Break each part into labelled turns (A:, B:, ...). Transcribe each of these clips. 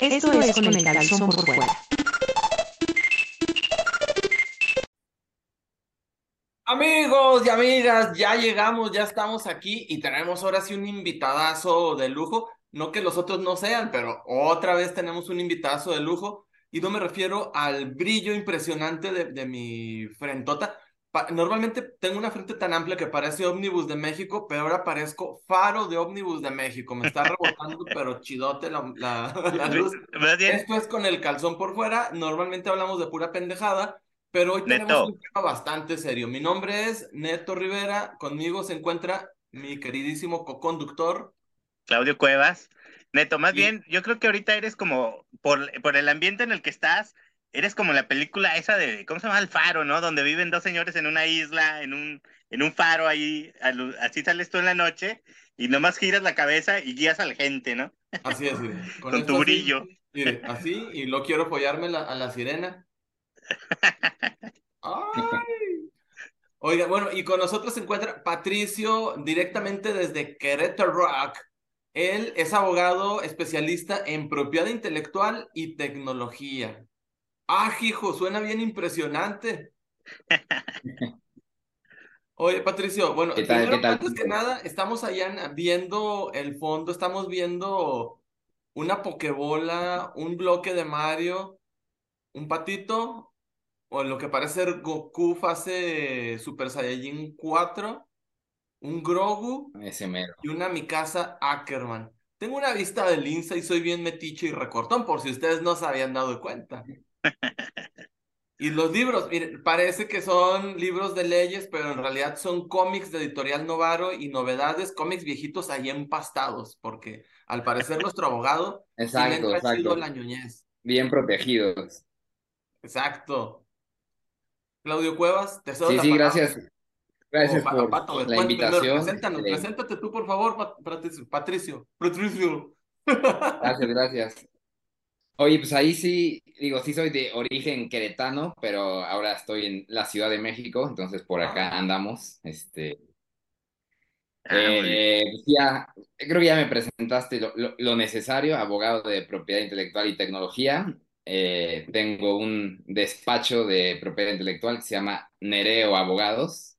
A: Esto es con el calzón por fuera.
B: Amigos y amigas, ya llegamos, ya estamos aquí y tenemos ahora sí un invitadazo de lujo. No que los otros no sean, pero otra vez tenemos un invitadazo de lujo. Y no me refiero al brillo impresionante de, de mi frentota. Normalmente tengo una frente tan amplia que parece ómnibus de México, pero ahora parezco faro de ómnibus de México. Me está rebotando, pero chidote la, la, la luz. Esto es con el calzón por fuera. Normalmente hablamos de pura pendejada, pero hoy tenemos un tema bastante serio. Mi nombre es Neto Rivera. Conmigo se encuentra mi queridísimo co-conductor.
C: Claudio Cuevas. Neto, más bien, yo creo que ahorita eres como, por, por el ambiente en el que estás, eres como la película esa de, ¿cómo se llama? El faro, ¿no? Donde viven dos señores en una isla, en un, en un faro ahí, así sales tú en la noche y nomás giras la cabeza y guías a la gente, ¿no?
B: Así es,
C: Con, tu brillo.
B: así, y lo quiero apoyarme a la sirena. Oiga, bueno, y con nosotros se encuentra Patricio directamente desde Querétaro Rock. Él es abogado especialista en propiedad intelectual y tecnología. Ah, hijo, suena bien impresionante. Oye, Patricio, bueno, antes que nada, estamos allá viendo el fondo, estamos viendo una pokebola, un bloque de Mario, un patito, o lo que parece ser Goku fase Super Saiyajin 4 un Grogu y una Mikasa Ackerman. Tengo una vista de lince y soy bien metiche y recortón, por si ustedes no se habían dado cuenta. Y los libros, miren, parece que son libros de leyes, pero en realidad son cómics de Editorial Novaro y novedades, cómics viejitos ahí empastados, porque al parecer nuestro abogado
D: exacto, exacto.
B: la ñoñez.
D: Bien protegidos.
B: Exacto. Claudio Cuevas, te
D: cedo Sí, sí, gracias. Gracias por la invitación.
B: Preséntate tú, por favor, Patricio. Patricio.
D: Gracias, gracias. Oye, pues ahí sí, digo, sí soy de origen queretano, pero ahora estoy en la Ciudad de México, entonces por acá ah. andamos. Este, ah, eh, pues ya, creo que ya me presentaste lo, necesario, abogado de propiedad intelectual y tecnología. Eh, tengo un despacho de propiedad intelectual que se llama Nereo Abogados.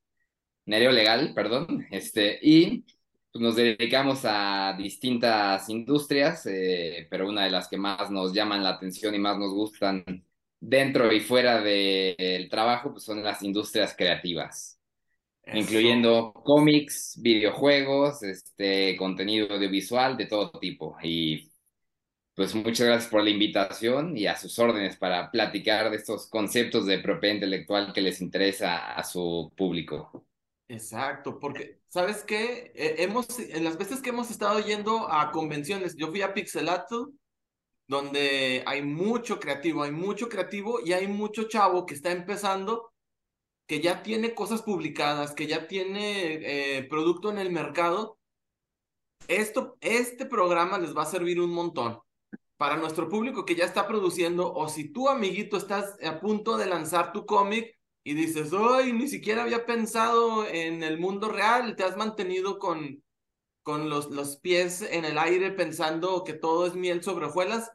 D: Nereo Legal, perdón, este, y nos dedicamos a distintas industrias, eh, pero una de las que más nos llaman la atención y más nos gustan dentro y fuera del trabajo pues son las industrias creativas, incluyendo cómics, videojuegos, este, contenido audiovisual de todo tipo. Y pues muchas gracias por la invitación y a sus órdenes para platicar de estos conceptos de propiedad intelectual que les interesa a su público.
B: Exacto, porque, ¿sabes qué? Eh, hemos, en las veces que hemos estado yendo a convenciones, yo fui a Pixelato, donde hay mucho creativo, hay mucho creativo y hay mucho chavo que está empezando, que ya tiene cosas publicadas, que ya tiene eh, producto en el mercado. Esto, este programa les va a servir un montón para nuestro público que ya está produciendo, o si tú, amiguito, estás a punto de lanzar tu cómic, y dices, ay, ni siquiera había pensado en el mundo real, te has mantenido con, con los, los pies en el aire pensando que todo es miel sobre hojuelas.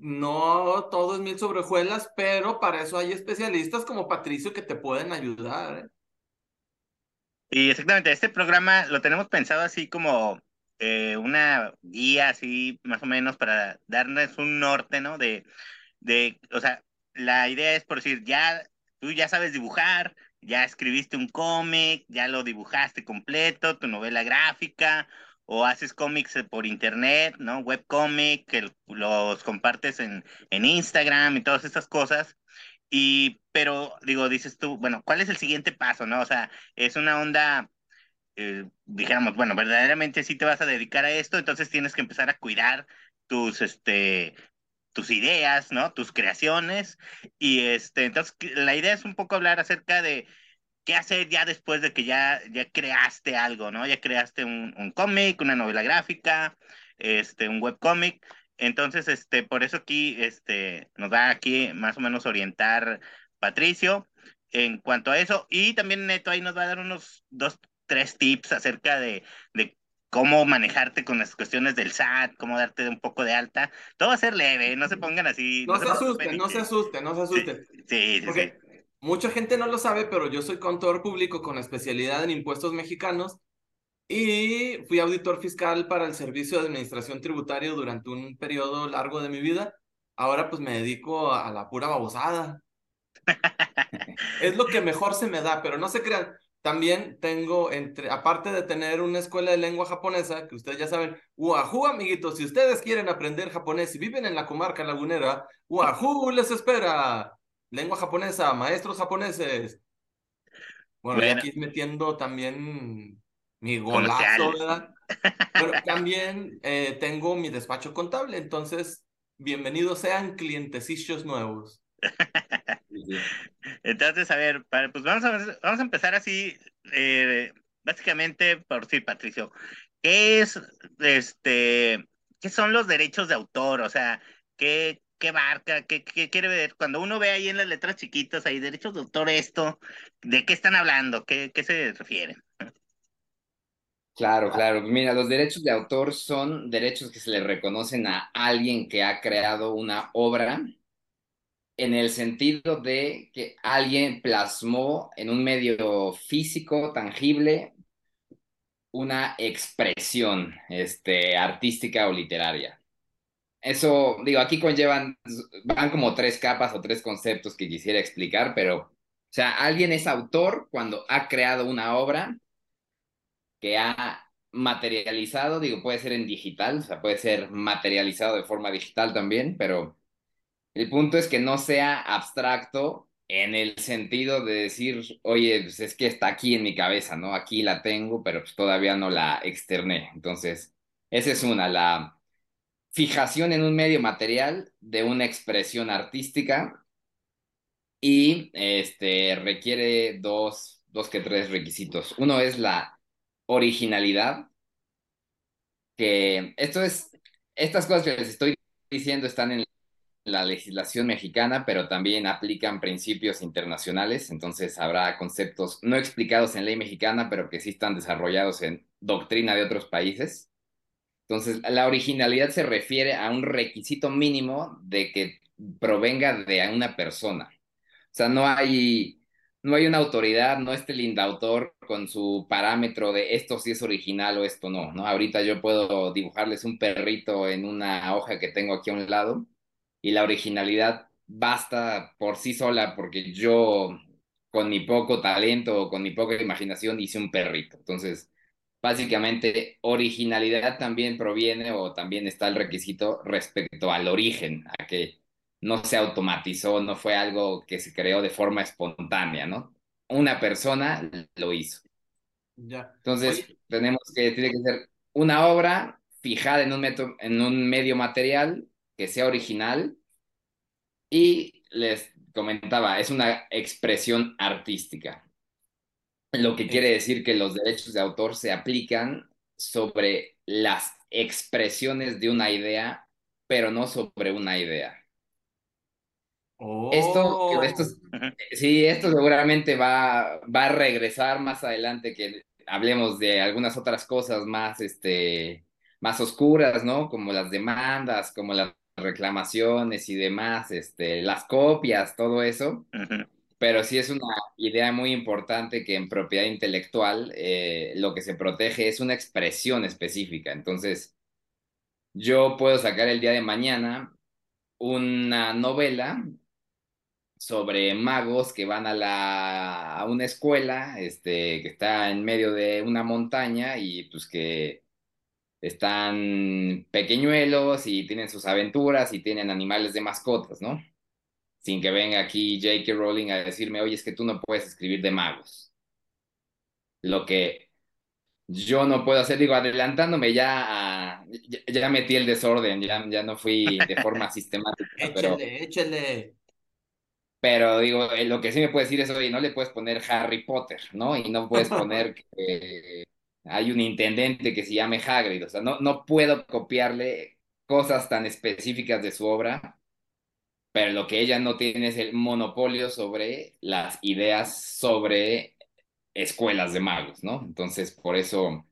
B: No todo es miel sobre hojuelas, pero para eso hay especialistas como Patricio que te pueden ayudar. ¿eh?
C: Y exactamente, este programa lo tenemos pensado así como eh, una guía, así más o menos, para darles un norte, ¿no? De, de, o sea, la idea es por decir, ya tú ya sabes dibujar, ya escribiste un cómic, ya lo dibujaste completo, tu novela gráfica, o haces cómics por internet, ¿no? Webcomic, que los compartes en, en Instagram y todas estas cosas. Y, pero, digo, dices tú, bueno, ¿cuál es el siguiente paso, no? O sea, es una onda, eh, bueno, verdaderamente sí te vas a dedicar a esto, entonces tienes que empezar a cuidar tus, este, tus ideas, ¿no? Tus creaciones. Y este, entonces la idea es un poco hablar acerca de qué hacer ya después de que ya, ya creaste algo, ¿no? Ya creaste un, un cómic, una novela gráfica, este, un webcómic. Entonces, este, por eso aquí, este, nos va aquí más o menos orientar Patricio en cuanto a eso. Y también Neto ahí nos va a dar unos dos, tres tips acerca de, de cómo manejarte con las cuestiones del SAT, cómo darte un poco de alta. Todo va a ser leve, no se pongan así.
B: No, se asusten, no se asusten, no se asusten.
C: Sí, sí, sí.
B: Mucha gente no lo sabe, pero yo soy contador público con especialidad en impuestos mexicanos y fui auditor fiscal para el Servicio de Administración Tributaria durante un periodo largo de mi vida. Ahora pues me dedico a la pura babosada. es lo que mejor se me da, pero no se crean. También tengo, entre, aparte de tener una escuela de lengua japonesa, que ustedes ya saben, Wahoo, amiguitos, si ustedes quieren aprender japonés y viven en la comarca lagunera, Wahoo les espera. Lengua japonesa, maestros japoneses. Bueno, aquí metiendo también mi golazo, ¿verdad? Pero también eh, tengo mi despacho contable, entonces, bienvenidos sean clientecillos nuevos.
C: Entonces, a ver, pues vamos a, vamos a empezar así, eh, básicamente por sí, Patricio. ¿Qué es, este, qué son los derechos de autor? O sea, ¿qué, qué marca? ¿Qué, qué quiere ver? Cuando uno ve ahí en las letras chiquitas, ahí derechos de autor, esto, ¿de qué están hablando? ¿Qué, qué se refieren?
D: Claro, claro. Mira, los derechos de autor son derechos que se le reconocen a alguien que ha creado una obra en el sentido de que alguien plasmó en un medio físico, tangible, una expresión este, artística o literaria. Eso, digo, aquí conllevan, van como tres capas o tres conceptos que quisiera explicar, pero, o sea, alguien es autor cuando ha creado una obra que ha materializado, digo, puede ser en digital, o sea, puede ser materializado de forma digital también, pero el punto es que no sea abstracto en el sentido de decir, oye, pues es que está aquí en mi cabeza, ¿no? Aquí la tengo, pero pues todavía no la externé. Entonces, esa es una, la fijación en un medio material de una expresión artística y este, requiere dos, dos que tres requisitos. Uno es la originalidad, que esto es, estas cosas que les estoy diciendo están en la legislación mexicana, pero también aplican principios internacionales, entonces habrá conceptos no explicados en ley mexicana, pero que sí están desarrollados en doctrina de otros países. Entonces, la originalidad se refiere a un requisito mínimo de que provenga de una persona. O sea, no hay, no hay una autoridad, no este lindautor con su parámetro de esto sí es original o esto no, ¿no? Ahorita yo puedo dibujarles un perrito en una hoja que tengo aquí a un lado y la originalidad basta por sí sola porque yo con mi poco talento o con mi poca imaginación hice un perrito. Entonces, básicamente, originalidad también proviene o también está el requisito respecto al origen, a que no se automatizó, no fue algo que se creó de forma espontánea, ¿no? Una persona lo hizo.
B: Ya.
D: Entonces, tenemos que, tiene que ser una obra fijada en un, en un medio material que sea original y les comentaba, es una expresión artística, lo que quiere decir que los derechos de autor se aplican sobre las expresiones de una idea, pero no sobre una idea. Esto, esto, oh. sí, esto seguramente va, va a regresar más adelante que hablemos de algunas otras cosas más, este, más oscuras, ¿no? Como las demandas, como las reclamaciones y demás, este, las copias, todo eso. Pero sí es una idea muy importante que en propiedad intelectual eh, lo que se protege es una expresión específica. Entonces, yo puedo sacar el día de mañana una novela sobre magos que van a, la, a una escuela este, que está en medio de una montaña y pues que están pequeñuelos y tienen sus aventuras y tienen animales de mascotas, ¿no? Sin que venga aquí J.K. Rowling a decirme, oye, es que tú no puedes escribir de magos. Lo que yo no puedo hacer, digo, adelantándome ya a, ya, metí el desorden, ya, ya no fui de forma sistemática.
B: pero, échale.
D: Pero digo, eh, lo que sí me puede decir es, oye, no le puedes poner Harry Potter, ¿no? Y no puedes poner que, hay un intendente que se llame Hagrid, o sea, no, no puedo copiarle cosas tan específicas de su obra, pero lo que ella no tiene es el monopolio sobre las ideas sobre escuelas de magos, ¿no? Entonces, por eso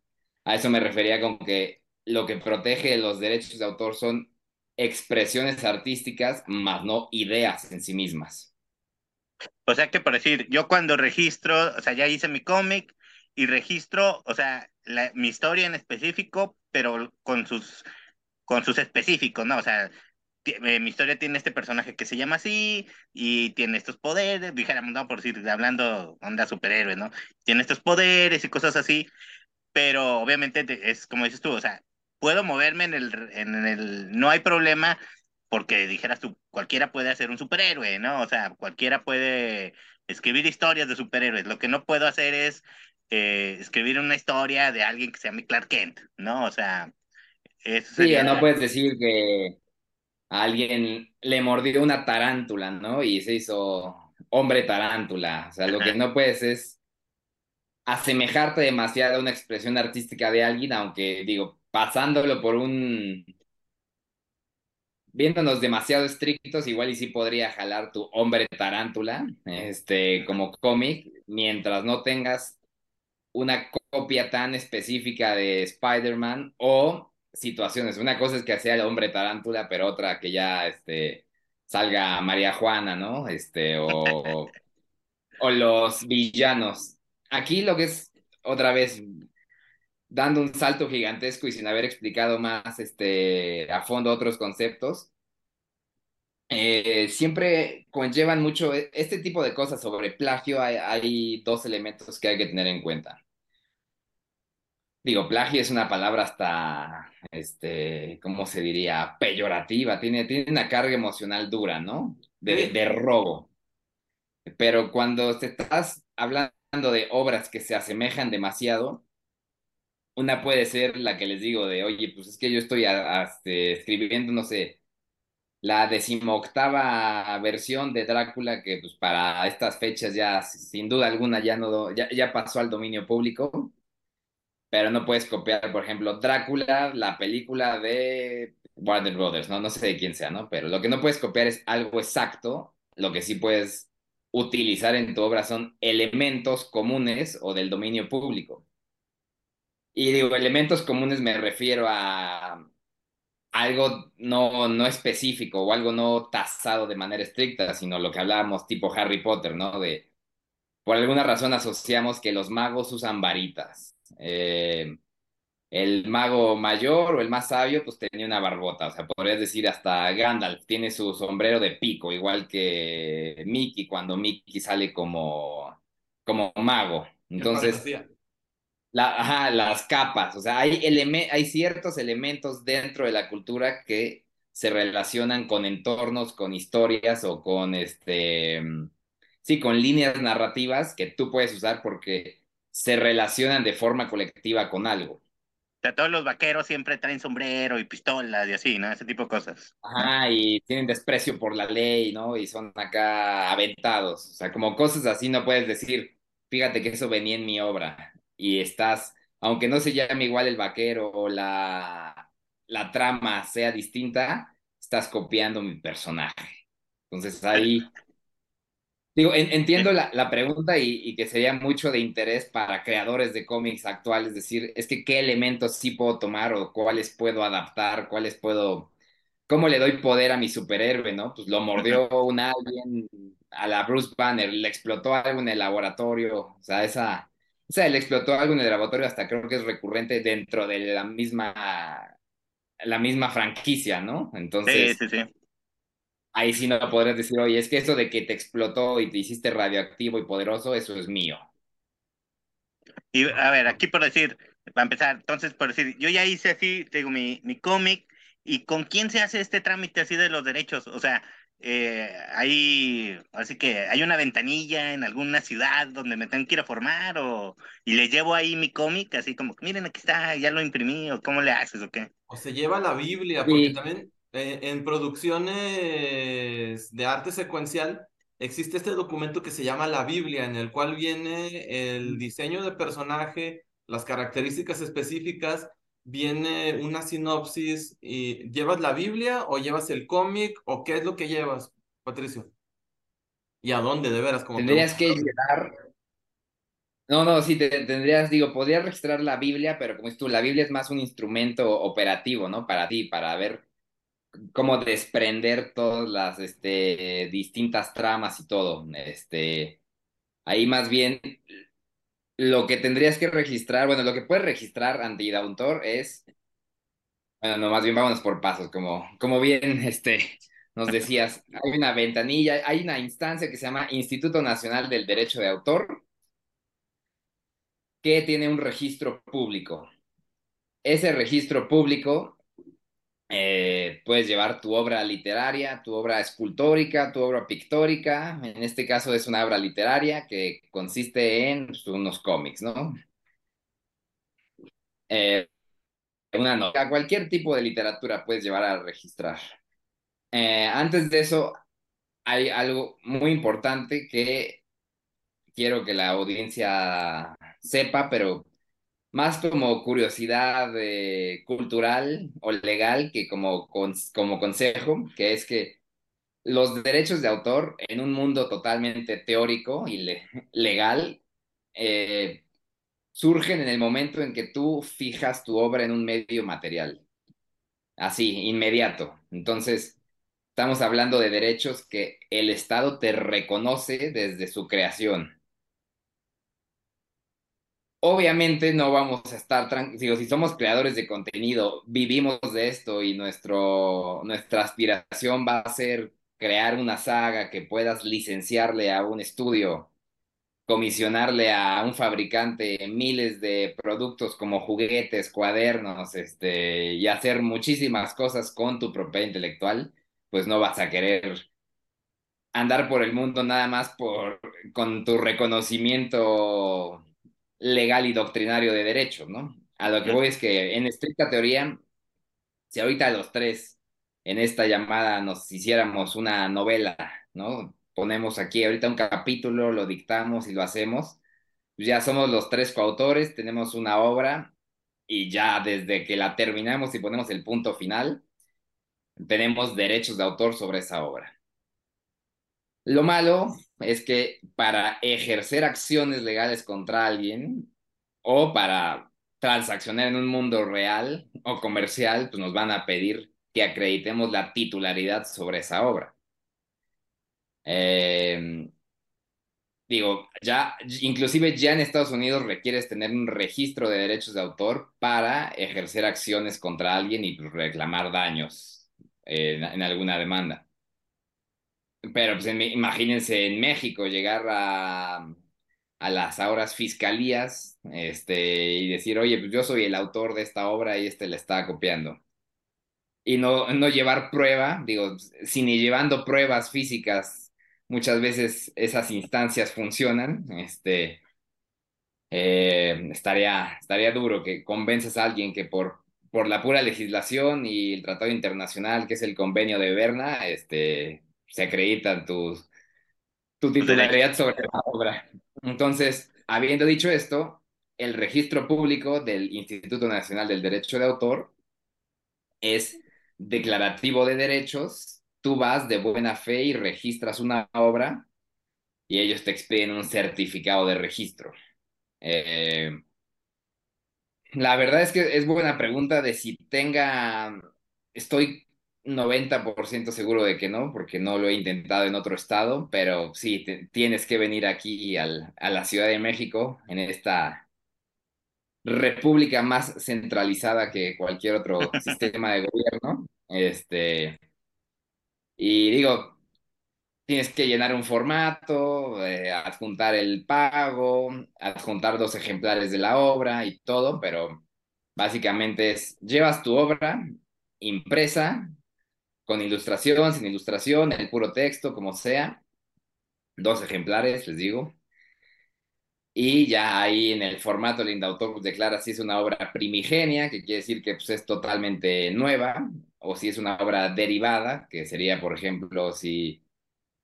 D: A eso me refería con que lo que protege los derechos de autor son expresiones artísticas, más no ideas en sí mismas.
C: O sea que por decir, yo cuando registro, o sea, ya hice mi cómic y registro, o sea, la, mi historia en específico, pero con sus, con sus específicos, ¿no? O sea, eh, mi historia tiene este personaje que se llama así y tiene estos poderes, dijéramos, no, por decir, hablando onda superhéroe, ¿no? Tiene estos poderes y cosas así, pero obviamente es como dices tú, o sea, puedo moverme en el, en el, no hay problema porque dijeras tú, cualquiera puede hacer un superhéroe, ¿no? O sea, cualquiera puede escribir historias de superhéroes. Lo que no puedo hacer es eh, escribir una historia de alguien que se llame Clark Kent, ¿no? O sea, eso
D: sería... Sí, no puedes decir que a alguien le mordió una tarántula, ¿no? Y se hizo hombre tarántula. O sea, lo que no puedes es asemejarte demasiado a una expresión artística de alguien, aunque digo, pasándolo por un viéndonos demasiado estrictos, igual y sí podría jalar tu hombre tarántula, este, como cómic, mientras no tengas una copia tan específica de Spider-Man o situaciones. Una cosa es que sea el hombre tarántula, pero otra que ya, este, salga María Juana, ¿no? Este, o, o los villanos. Aquí lo que es, otra vez, dando un salto gigantesco y sin haber explicado más este, a fondo otros conceptos, eh, siempre conllevan mucho e, este tipo de cosas sobre plagio. Hay, dos elementos que hay que tener en cuenta. Digo, plagio es una palabra hasta, este, ¿cómo se diría? Peyorativa, tiene, tiene una carga emocional dura, ¿no? De, de robo. Pero cuando te estás hablando de obras que se asemejan demasiado, una puede ser la que les digo de, oye, pues es que yo estoy este, escribiendo, no sé, la decimoctava versión de Drácula, que pues para estas fechas ya sin duda alguna ya, no, ya, ya pasó al dominio público, pero no puedes copiar, por ejemplo, Drácula, la película de Warner Brothers, ¿no? No sé de quién sea, ¿no? Pero lo que no puedes copiar es algo exacto, lo que sí puedes utilizar en tu obra son elementos comunes o del dominio público. Y digo, elementos comunes me refiero a algo no, no específico o algo no tasado de manera estricta, sino lo que hablábamos tipo Harry Potter, ¿no? De, por alguna razón asociamos que los magos usan varitas. Eh, el mago mayor o el más sabio, pues tenía una barbota, o sea, podrías decir hasta Gandalf tiene su sombrero de pico, igual que Mickey cuando Mickey sale como, como mago. Entonces, la, las capas, o sea, hay, hay ciertos elementos dentro de la cultura que se relacionan con entornos, con historias o con este, sí, con líneas narrativas que tú puedes usar porque se relacionan de forma colectiva con algo. O
C: sea, todos los vaqueros siempre traen sombrero y pistolas y así, ¿no? Ese tipo de cosas.
D: Ajá, y tienen desprecio por la ley, ¿no? Y son acá aventados. O sea, como cosas así no puedes decir, fíjate que eso venía en mi obra y estás, aunque no se llame igual el vaquero o la, la trama sea distinta, estás copiando mi personaje. Entonces ahí, digo, entiendo la, la pregunta y, y, que sería mucho de interés para creadores de cómics actuales, decir, es que qué elementos sí puedo tomar o cuáles puedo adaptar, cuáles puedo, cómo le doy poder a mi superhéroe, ¿no? Pues lo mordió un alguien a la Bruce Banner, le explotó algo en el laboratorio, o sea, esa o sea, él explotó algo en el laboratorio, hasta creo que es recurrente dentro de la misma, la misma franquicia, ¿no? Entonces,
C: sí, sí, sí.
D: Ahí sí no podrías decir, oye, es que eso de que te explotó y te hiciste radioactivo y poderoso, eso es mío.
C: Y a ver, aquí por decir, para empezar, entonces por decir, yo ya hice así, tengo mi, mi cómic, ¿y con quién se hace este trámite así de los derechos? O sea, eh, hay, así que hay una ventanilla en alguna ciudad donde me tengo que ir a formar o y le llevo ahí mi cómic, así como, miren, aquí está, ya lo imprimí, o cómo le haces o qué.
B: O se lleva la Biblia, porque también eh, en producciones de arte secuencial existe este documento que se llama la Biblia, en el cual viene el diseño de personaje, las características específicas viene una sinopsis y ¿llevas la Biblia o llevas el cómic o qué es lo que llevas, Patricio? ¿Y a dónde, de veras?
D: Como Tendrías que llevar, No, no, sí, te, tendrías, digo, podrías registrar la Biblia, pero como es tú, la Biblia es más un instrumento operativo, ¿no? Para ti, para ver cómo desprender todas las este, distintas tramas y todo. Este, ahí más bien lo que tendrías que registrar, bueno, lo que puedes registrar ante el autor es, bueno, no, más bien vámonos por pasos, como, como bien este, nos decías, hay una ventanilla, hay una instancia que se llama Instituto Nacional del Derecho de Autor, que tiene un registro público. Ese registro público eh, puedes llevar tu obra literaria, tu obra escultórica, tu obra pictórica. En este caso es una obra literaria que consiste en pues, unos cómics, ¿no? Eh, una cualquier tipo de literatura puedes llevar a registrar. Eh, antes de eso, hay algo muy importante que quiero que la audiencia sepa, pero más como curiosidad eh, cultural o legal que como, como consejo, que es que los derechos de autor en un mundo totalmente teórico y legal eh, surgen en el momento en que tú fijas tu obra en un medio material, así, inmediato. Entonces, estamos hablando de derechos que el Estado te reconoce desde su creación. Obviamente no vamos a estar tranquilos, si somos creadores de contenido, vivimos de esto y nuestro, nuestra aspiración va a ser crear una saga que puedas licenciarle a un estudio, comisionarle a un fabricante miles de productos como juguetes, cuadernos, este, y hacer muchísimas cosas con tu propiedad intelectual, pues no vas a querer andar por el mundo nada más por, con tu reconocimiento legal y doctrinario de derecho, ¿no? A lo que voy es que en estricta teoría, si ahorita los tres en esta llamada nos hiciéramos una novela, ¿no? Ponemos aquí ahorita un capítulo, lo dictamos y lo hacemos, pues ya somos los tres coautores, tenemos una obra y ya desde que la terminamos y ponemos el punto final, tenemos derechos de autor sobre esa obra. Lo malo es que para ejercer acciones legales contra alguien o para transaccionar en un mundo real o comercial, pues nos van a pedir que acreditemos la titularidad sobre esa obra. Em, digo, ya, inclusive ya en Estados Unidos requieres tener un registro de derechos de autor para ejercer acciones contra alguien y reclamar daños en alguna demanda. Pero pues imagínense en México llegar a, a las ahora fiscalías este, y decir, oye, pues yo soy el autor de esta obra y este le está copiando. Y no, no llevar prueba, digo, si ni llevando pruebas físicas, muchas veces esas instancias funcionan, este, eh, estaría, estaría duro que convences a alguien que por, por la pura legislación y el tratado internacional, que es el convenio de Berna, este, se acreditan tus, tu titularidad sobre la obra. Entonces, habiendo dicho esto, el registro público del Instituto Nacional del Derecho de Autor es declarativo de derechos. Tú vas de buena fe y registras una obra y ellos te expiden un certificado de registro. Eh, la verdad es que es buena pregunta de si tenga, estoy 90% seguro de que no, porque no lo he intentado en otro estado, pero sí, tienes que venir aquí al, a la Ciudad de México, en esta república más centralizada que cualquier otro sistema de gobierno. Este, y digo, tienes que llenar un formato, eh, adjuntar el pago, adjuntar dos ejemplares de la obra y todo, pero básicamente es, llevas tu obra impresa con ilustración, sin ilustración, el puro texto, como sea. Dos ejemplares, les digo. Y ya ahí en el formato el indautor pues, declara si es una obra primigenia, que quiere decir que pues, es totalmente nueva, o si es una obra derivada, que sería, por ejemplo, si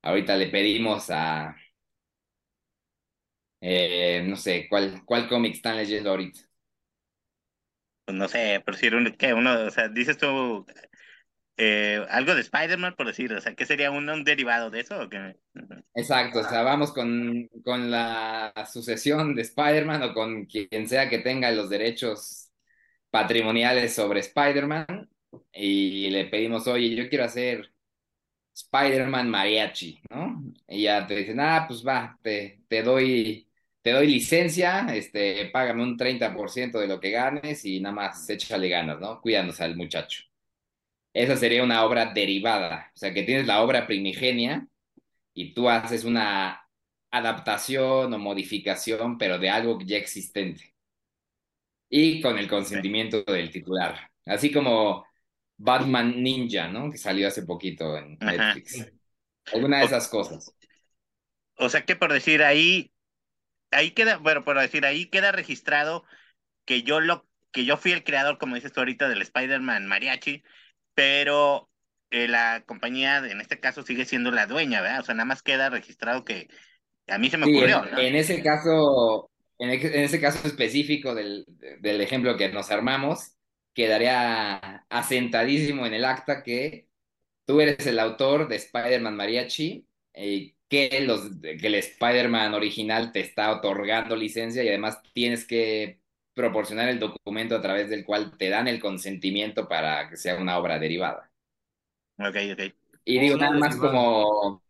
D: ahorita le pedimos a, eh, no sé, ¿cuál, cuál cómic están leyendo ahorita?
C: Pues no sé, pero si que uno, o sea, dices tú, eh, algo de Spider-Man, por decir, o sea, ¿qué sería un, derivado de eso?
D: Exacto, o sea, vamos con, con la sucesión de Spider-Man o con quien sea que tenga los derechos patrimoniales sobre Spider-Man y le pedimos, oye, yo quiero hacer Spider-Man mariachi, ¿no? Y ya te dicen, ah, pues va, te, te doy, te doy licencia, este, págame un 30% de lo que ganes y nada más échale ganas, ¿no? Cuidándose al muchacho. Esa sería una obra derivada, o sea, que tienes la obra primigenia y tú haces una adaptación o modificación, pero de algo ya existente. Y con el consentimiento del titular. Así como Batman Ninja, ¿no? Que salió hace poquito en Netflix. Alguna de esas cosas.
C: O sea que por decir ahí, ahí queda, bueno, por decir ahí queda registrado que yo lo, que yo fui el creador, como dices tú ahorita, del Spider-Man Mariachi, pero eh, la compañía, en este caso, sigue siendo la dueña, ¿verdad? O sea, nada más queda registrado que a mí se me ocurrió.
D: En, en ese caso, en, en, ese caso específico del, del ejemplo que nos armamos, quedaría asentadísimo en el acta que tú eres el autor de Spider-Man Mariachi, eh, que, los, que el Spider-Man original te está otorgando licencia y además tienes que proporcionar el documento a través del cual te dan el consentimiento para que sea una obra derivada.
C: Ok, ok.
D: Y digo, nada más como,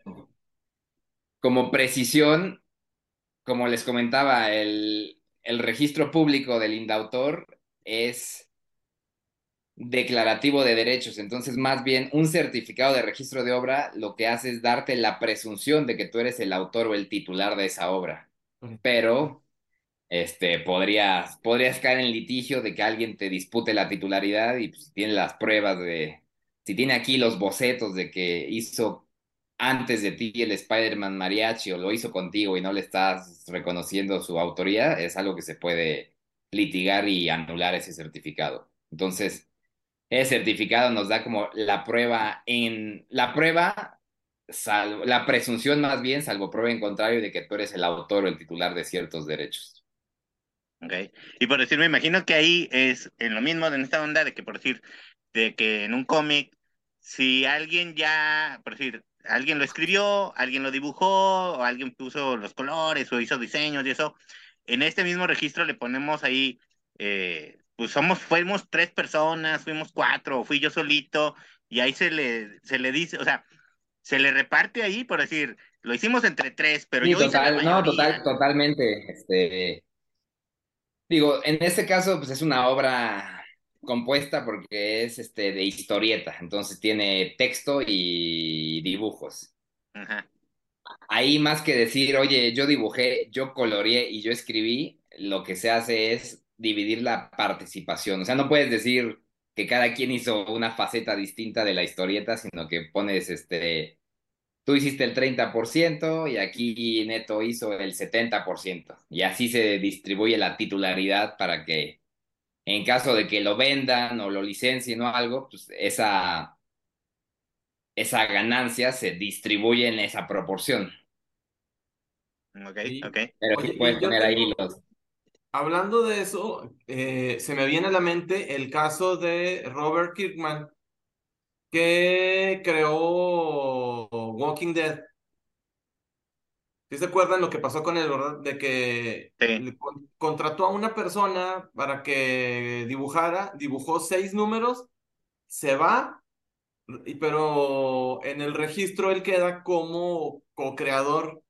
D: como precisión, como les comentaba, el, el registro público del indautor es declarativo de derechos. Entonces, más bien, un certificado de registro de obra lo que hace es darte la presunción de que tú eres el autor o el titular de esa obra. Pero, este, podrías, podrías caer en litigio de que alguien te dispute la titularidad y pues, tiene las pruebas de, si tiene aquí los bocetos de que hizo antes de ti el Spider-Man Mariachi o lo hizo contigo y no le estás reconociendo su autoría, es algo que se puede litigar y anular ese certificado. Entonces, ese certificado nos da como la prueba en la prueba, salvo, la presunción más bien, salvo prueba en contrario de que tú eres el autor o el titular de ciertos derechos.
C: Ok. Y por decir, me imagino que ahí es en lo mismo, en esta onda de que, por decir, de que en un cómic, si alguien ya, por decir, alguien lo escribió, alguien lo dibujó, o alguien puso los colores, o hizo diseños y eso, en este mismo registro le ponemos ahí eh, pues somos, fuimos tres personas, fuimos cuatro, fui yo solito, y ahí se le, se le dice, o sea, se le reparte ahí, por decir, lo hicimos entre tres, pero
D: sí,
C: yo
D: total,
C: hice
D: la No, total, totalmente, este, digo, en este caso, pues es una obra compuesta porque es, este, de historieta, entonces tiene texto y dibujos.
C: Ajá.
D: Ahí más que decir, oye, yo dibujé, yo coloreé y yo escribí, lo que se hace es dividir la participación. O sea, no puedes decir que cada quien hizo una faceta distinta de la historieta, sino que pones este, tú hiciste el 30% y aquí Neto hizo el 70%. Y así se distribuye la titularidad para que en caso de que lo vendan o lo licencien o algo, pues esa, esa ganancia se distribuye en esa proporción.
C: Ok, ok.
D: Pero sí puedes poner ahí los,
B: Hablando de eso, eh, se me viene a la mente el caso de Robert Kirkman, que creó Walking Dead. ¿Sí se acuerdan lo que pasó con él, verdad? De que
C: Sí.
B: con- contrató a una persona para que dibujara, dibujó seis números, se va, y- pero en el registro él queda como co-creador.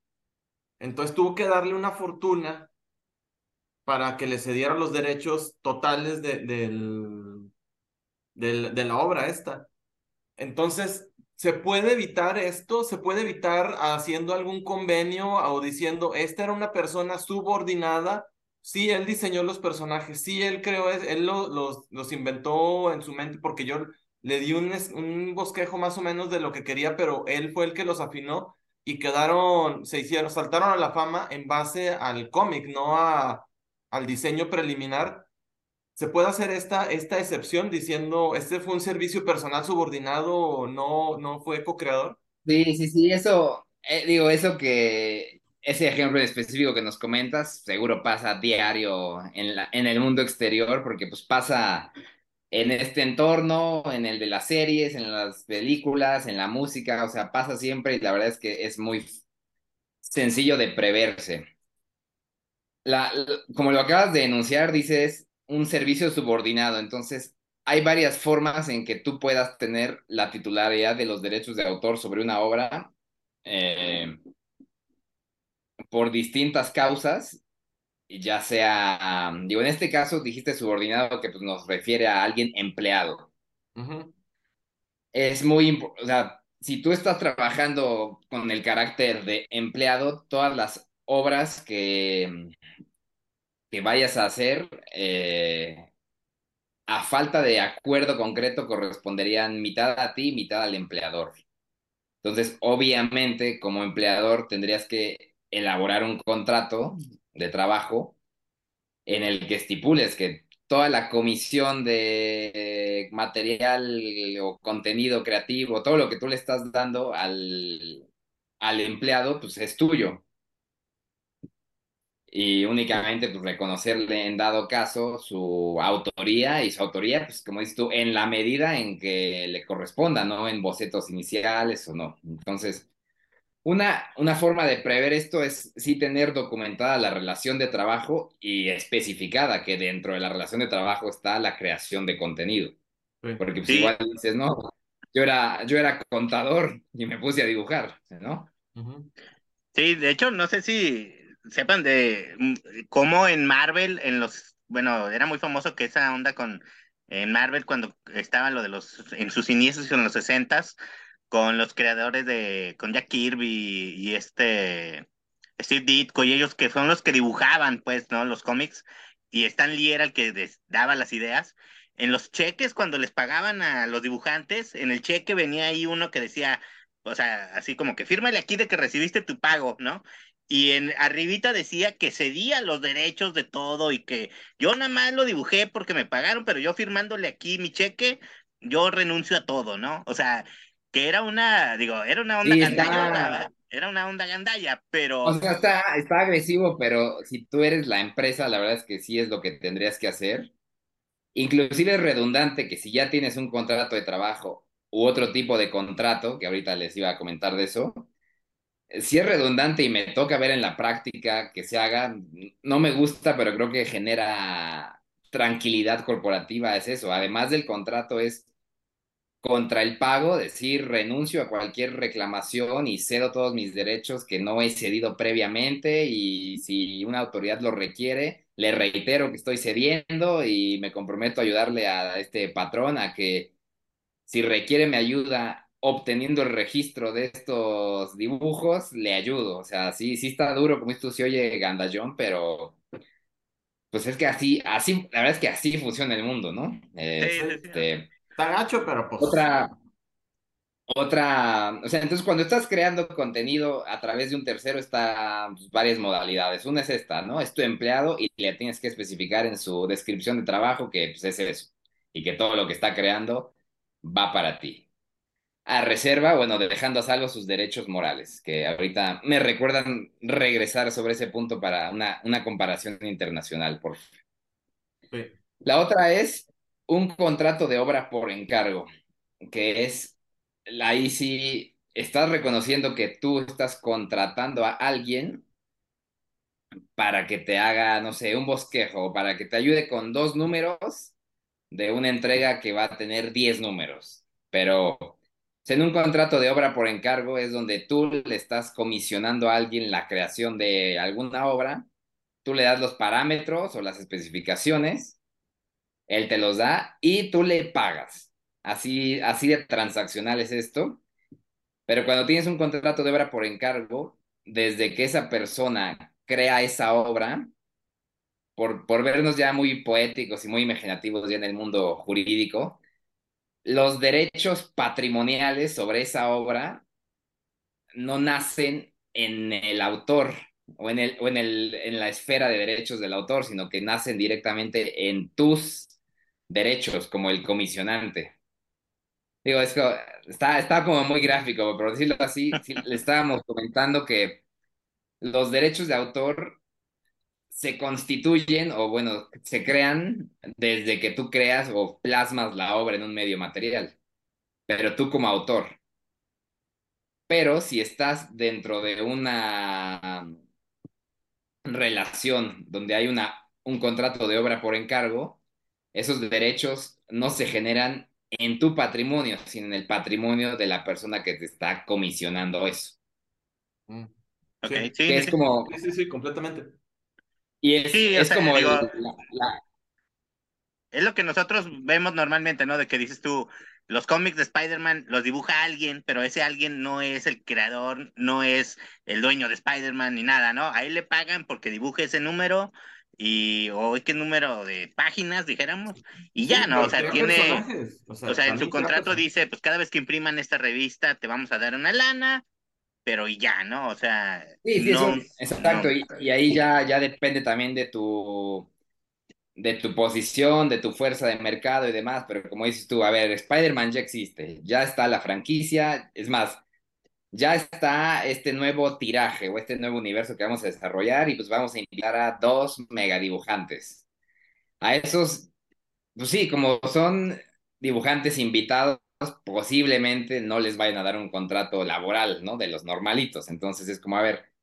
B: Entonces tuvo que darle una fortuna para que le cedieran los derechos totales de, de la obra esta. Entonces, ¿se puede evitar esto? ¿Se puede evitar haciendo algún convenio o diciendo, esta era una persona subordinada? Sí, él diseñó los personajes, sí, él creó, él lo- los, los inventó en su mente porque yo le di un, un bosquejo más o menos de lo que quería, pero él fue el que los afinó y quedaron, se hicieron, saltaron a la fama en base al cómic, no a, al diseño preliminar. ¿Se puede hacer esta, esta excepción diciendo, este fue un servicio personal subordinado, no, no fue co-creador?
D: Sí, sí, sí, eso, eh, digo, eso que, ese ejemplo específico que nos comentas, seguro pasa diario en la, en el mundo exterior, porque pues pasa en este entorno, en el de las series, en las películas, en la música, o sea, pasa siempre y la verdad es que es muy sencillo de preverse. La, como lo acabas de denunciar, dices un servicio subordinado, entonces hay varias formas en que tú puedas tener la titularidad de los derechos de autor sobre una obra eh, por distintas causas, ya sea, digo, en este caso dijiste subordinado que pues, nos refiere a alguien empleado. Es muy, o sea, si tú estás trabajando con el carácter de empleado, todas las obras que, que vayas a hacer, eh, a falta de acuerdo concreto, corresponderían mitad a ti, mitad al empleador. Entonces, obviamente, como empleador, tendrías que elaborar un contrato de trabajo en el que estipules que toda la comisión de material o contenido creativo, todo lo que tú le estás dando al, al empleado, pues es tuyo. Y únicamente pues reconocerle en dado caso su autoría y su autoría, pues como dices tú, en la medida en que le corresponda, ¿no? En bocetos iniciales o no. Entonces, una, una forma de prever esto es sí tener documentada la relación de trabajo y especificada que dentro de la relación de trabajo está la creación de contenido. Porque pues, igual dices, no, yo era, yo era contador y me puse a dibujar, ¿no?
C: Sí, de hecho, no sé si sepan de mm, cómo en Marvel, en los, bueno, era muy famoso que esa onda con en Marvel cuando estaba lo de los, en sus inicios en los sesentas, con los creadores de, con Jack Kirby y este Steve Ditko y ellos que son los que dibujaban, pues, ¿no? Los cómics, y Stan Lee era el que daba las ideas. En los cheques, cuando les pagaban a los dibujantes, en el cheque venía ahí uno que decía, o sea, así como que fírmale aquí de que recibiste tu pago, ¿no? Y en arribita decía que cedía los derechos de todo y que yo nada más lo dibujé porque me pagaron, pero yo firmándole aquí mi cheque, yo renuncio a todo, ¿no? O sea, que era una, digo, era una onda gandalla, era una onda gandalla, pero...
D: O sea, está, está agresivo, pero si tú eres la empresa, la verdad es que sí es lo que tendrías que hacer. Inclusive es redundante que si ya tienes un contrato de trabajo u otro tipo de contrato, que ahorita les iba a comentar de eso, si es redundante y me toca ver en la práctica que se haga, no me gusta, pero creo que genera tranquilidad corporativa, es eso. Además del contrato es contra el pago, decir renuncio a cualquier reclamación y cedo todos mis derechos que no he cedido previamente y si una autoridad lo requiere, le reitero que estoy cediendo y me comprometo a ayudarle a este patrón a que si requiere mi ayuda obteniendo el registro de estos dibujos, le ayudo. O sea, sí, sí está duro, como esto se oye gandallón, pero pues es que así, así, la verdad es que así funciona el mundo, ¿no?
B: Este, Está gacho, pero pues.
D: Otra, otra, o sea, entonces cuando estás creando contenido a través de un tercero está pues, varias modalidades. Una es esta, ¿no? Es tu empleado y le tienes que especificar en su descripción de trabajo que pues, es eso y que todo lo que está creando va para ti. A reserva, bueno, dejando a salvo sus derechos morales, que ahorita me recuerdan regresar sobre ese punto para una, una comparación internacional, por favor. La otra es un contrato de obra por encargo, que es, ahí sí estás reconociendo que tú estás contratando a alguien para que te haga, no sé, un bosquejo, para que te ayude con dos números de una entrega que va a tener 10 números. Pero en un contrato de obra por encargo es donde tú le estás comisionando a alguien la creación de alguna obra, tú le das los parámetros o las especificaciones él te los da y tú le pagas. Así, así de transaccional es esto. Pero cuando tienes un contrato de obra por encargo, desde que esa persona crea esa obra, por, por vernos ya muy poéticos y muy imaginativos ya en el mundo jurídico, los derechos patrimoniales sobre esa obra no nacen en el autor o en, el, o en, el, en la esfera de derechos del autor, sino que nacen directamente en tus derechos como el comisionante. Digo, es que está, está como muy gráfico, pero decirlo así, le estábamos comentando que los derechos de autor se constituyen o bueno, se crean desde que tú creas o plasmas la obra en un medio material, pero tú como autor. Pero si estás dentro de una relación donde hay una, un contrato de obra por encargo, esos derechos no se generan en tu patrimonio, sino en el patrimonio de la persona que te está comisionando eso.
B: Mm.
C: Ok,
B: Sí.
D: es
C: sí.
D: como,
B: Sí, sí, sí, completamente.
D: Y es,
C: Sí, o
D: es
C: sea,
D: como el-
C: digo-
D: la- la-
C: Es lo que nosotros vemos normalmente, ¿no? De que dices tú, los cómics de Spider-Man los dibuja alguien, pero ese alguien no es el creador, no es el dueño de Spider-Man ni nada, ¿no? A él le pagan porque dibuje ese número y, o qué número de páginas, dijéramos, y ya,
B: Sí,
C: ¿no? O sea, tiene,
B: personajes. O sea,
C: o sea, en su contrato dice, pues cada vez que impriman esta revista te vamos a dar una lana, pero ya, ¿no? O sea,
D: Sí, sí,
C: no,
D: eso, exacto,
C: no.
D: y, y ahí ya, ya depende también de tu, de tu posición, de tu fuerza de mercado y demás, pero como dices tú, a ver, Spider-Man ya existe, ya está la franquicia, es más, ya está este nuevo tiraje o este nuevo universo que vamos a desarrollar y pues vamos a invitar a dos mega dibujantes. A esos, pues sí, como son dibujantes invitados, posiblemente no les vayan a dar un contrato laboral, ¿no? De los normalitos, entonces es como, a ver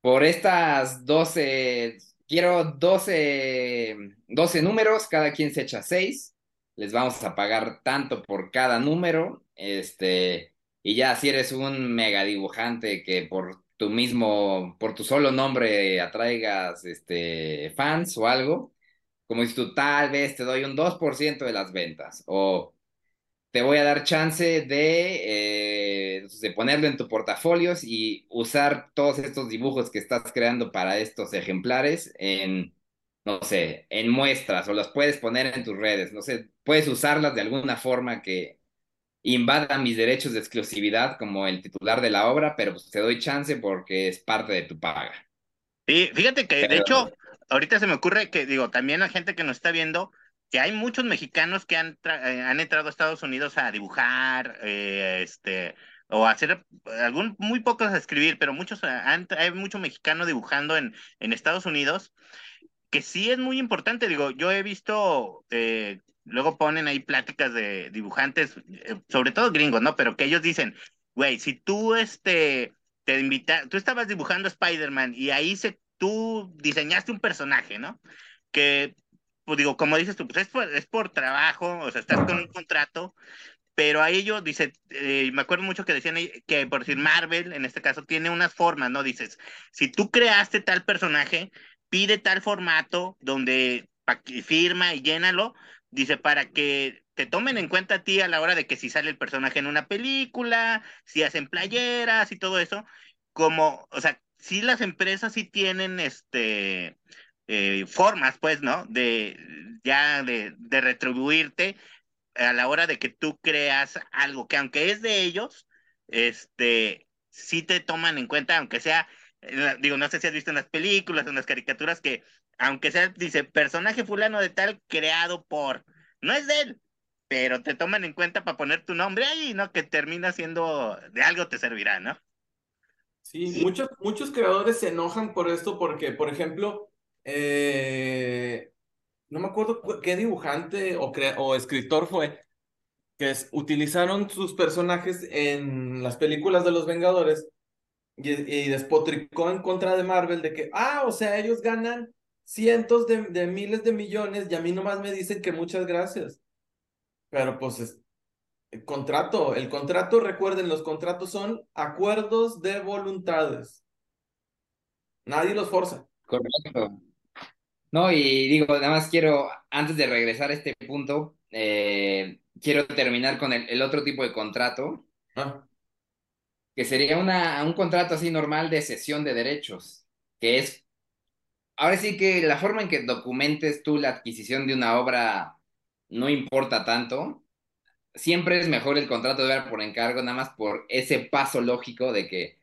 D: por estas 12, quiero 12, 12 números, cada quien se echa 6, les vamos a pagar tanto por cada número, este, y ya si eres un mega dibujante que por tu mismo, por tu solo nombre atraigas este, fans o algo, como dices tú, tal vez te doy un 2% de las ventas, o te voy a dar chance de, eh, de ponerlo en tu portafolios y usar todos estos dibujos que estás creando para estos ejemplares en, no sé, en muestras o los puedes poner en tus redes, no sé, puedes usarlas de alguna forma que invada mis derechos de exclusividad como el titular de la obra, pero pues te doy chance porque es parte de tu paga.
C: Sí, fíjate que de hecho, ahorita se me ocurre que, digo, también la gente que nos está viendo, que hay muchos mexicanos que han, eh, han entrado a Estados Unidos a dibujar, eh, este, o hacer, algún, muy pocos a escribir, pero muchos, eh, han- hay mucho mexicano dibujando en, en Estados Unidos, que sí es muy importante, digo, yo he visto, eh, luego ponen ahí pláticas de dibujantes, eh, sobre todo gringos, ¿no? Pero que ellos dicen, güey, si tú, este, te invita, tú estabas dibujando Spider-Man y ahí se, tú diseñaste un personaje, ¿no? Que, pues digo, como dices tú, pues es por, es por trabajo, o sea, estás con un contrato, pero a ellos, dice, eh, me acuerdo mucho que decían ahí que, por decir, Marvel, en este caso, tiene unas formas, ¿no? Dices, si tú creaste tal personaje, pide tal formato donde firma y llénalo, dice, para que te tomen en cuenta a ti a la hora de que si sale el personaje en una película, si hacen playeras y todo eso, como, o sea, sí las empresas sí tienen este eh, formas, pues, ¿no? De ya de, de retribuirte a la hora de que tú creas algo que aunque es de ellos, este, sí te toman en cuenta, aunque sea, eh, digo, no sé si has visto en las películas, en las caricaturas, que aunque sea, dice, personaje fulano de tal creado por, no es de él, pero te toman en cuenta para poner tu nombre ahí, ¿no? Que termina siendo, de algo te servirá, ¿no?
B: Sí, muchos, muchos creadores se enojan por esto porque, por ejemplo, eh, no me acuerdo cu- qué dibujante o, escritor fue, que utilizaron sus personajes en las películas de los Vengadores y, y despotricó en contra de Marvel de que, ah, o sea, ellos ganan cientos de, de miles de millones y a mí nomás me dicen que muchas gracias. Pero pues es, el contrato, el contrato, recuerden, los contratos son acuerdos de voluntades. Nadie los forza.
D: Correcto. No, y digo, nada más quiero, antes de regresar a este punto, eh, quiero terminar con el, el otro tipo de contrato,
B: Ah,
D: que sería una, un contrato así normal de cesión de derechos, que es, ahora sí que la forma en que documentes tú la adquisición de una obra no importa tanto, siempre es mejor el contrato de obra por encargo, nada más por ese paso lógico de que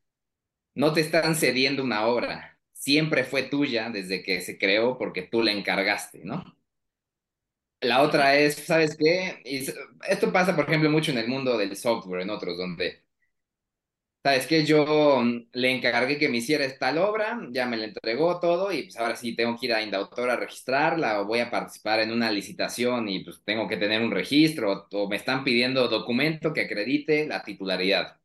D: no te están cediendo una obra, siempre fue tuya desde que se creó porque tú la encargaste, ¿no? La otra es, ¿sabes qué? Esto pasa, por ejemplo, mucho en el mundo del software, en otros, donde ¿sabes qué? Yo mm, le encargué que me hiciera esta obra, ya me la entregó todo y pues ahora sí tengo que ir a Indautor a registrarla o voy a participar en una licitación y pues tengo que tener un registro o me están pidiendo documento que acredite la titularidad.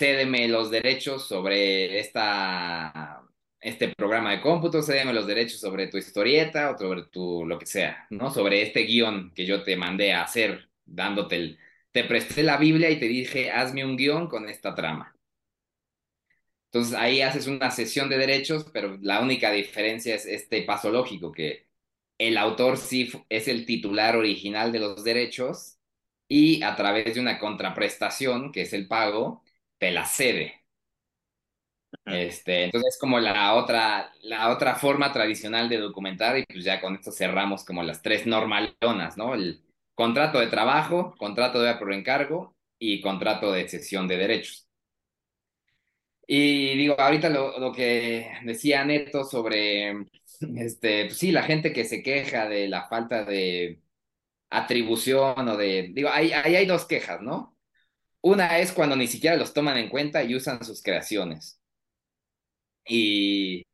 D: Cédeme los derechos sobre esta, este programa de cómputo, cédeme los derechos sobre tu historieta o sobre tu lo que sea, ¿no? Sobre este guion que yo te mandé a hacer dándote el te presté la Biblia y te dije, hazme un guion con esta trama. Entonces ahí haces una sesión de derechos, pero la única diferencia es este paso lógico, que el autor sí es el titular original de los derechos y a través de una contraprestación, que es el pago, te la cede. Este, entonces es como la otra, la otra forma tradicional de documentar y pues ya con esto cerramos como las tres normalonas, ¿no? El, contrato de trabajo, contrato de por encargo y contrato de cesión de derechos. Y digo, ahorita lo, que decía Neto sobre, este, pues sí, la gente que se queja de la falta de atribución o de, digo, ahí, ahí hay dos quejas, ¿no? Una es cuando ni siquiera los toman en cuenta y usan sus creaciones. Y,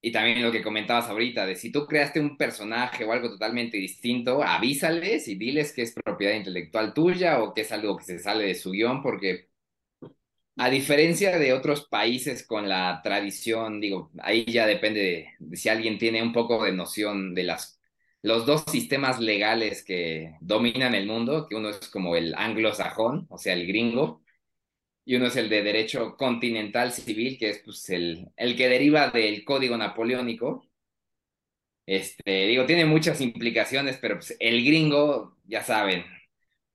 D: y también lo que comentabas ahorita, de si tú creaste un personaje o algo totalmente distinto, avísales y diles que es propiedad intelectual tuya o que es algo que se sale de su guion, porque a diferencia de otros países con la tradición, digo, ahí ya depende de, si alguien tiene un poco de noción de las, los dos sistemas legales que dominan el mundo, que uno es como el anglosajón, o sea, el gringo, y uno es el de derecho continental civil, que es pues, el, el que deriva del código napoleónico. Este, digo, tiene muchas implicaciones, pero pues, el gringo, ya saben,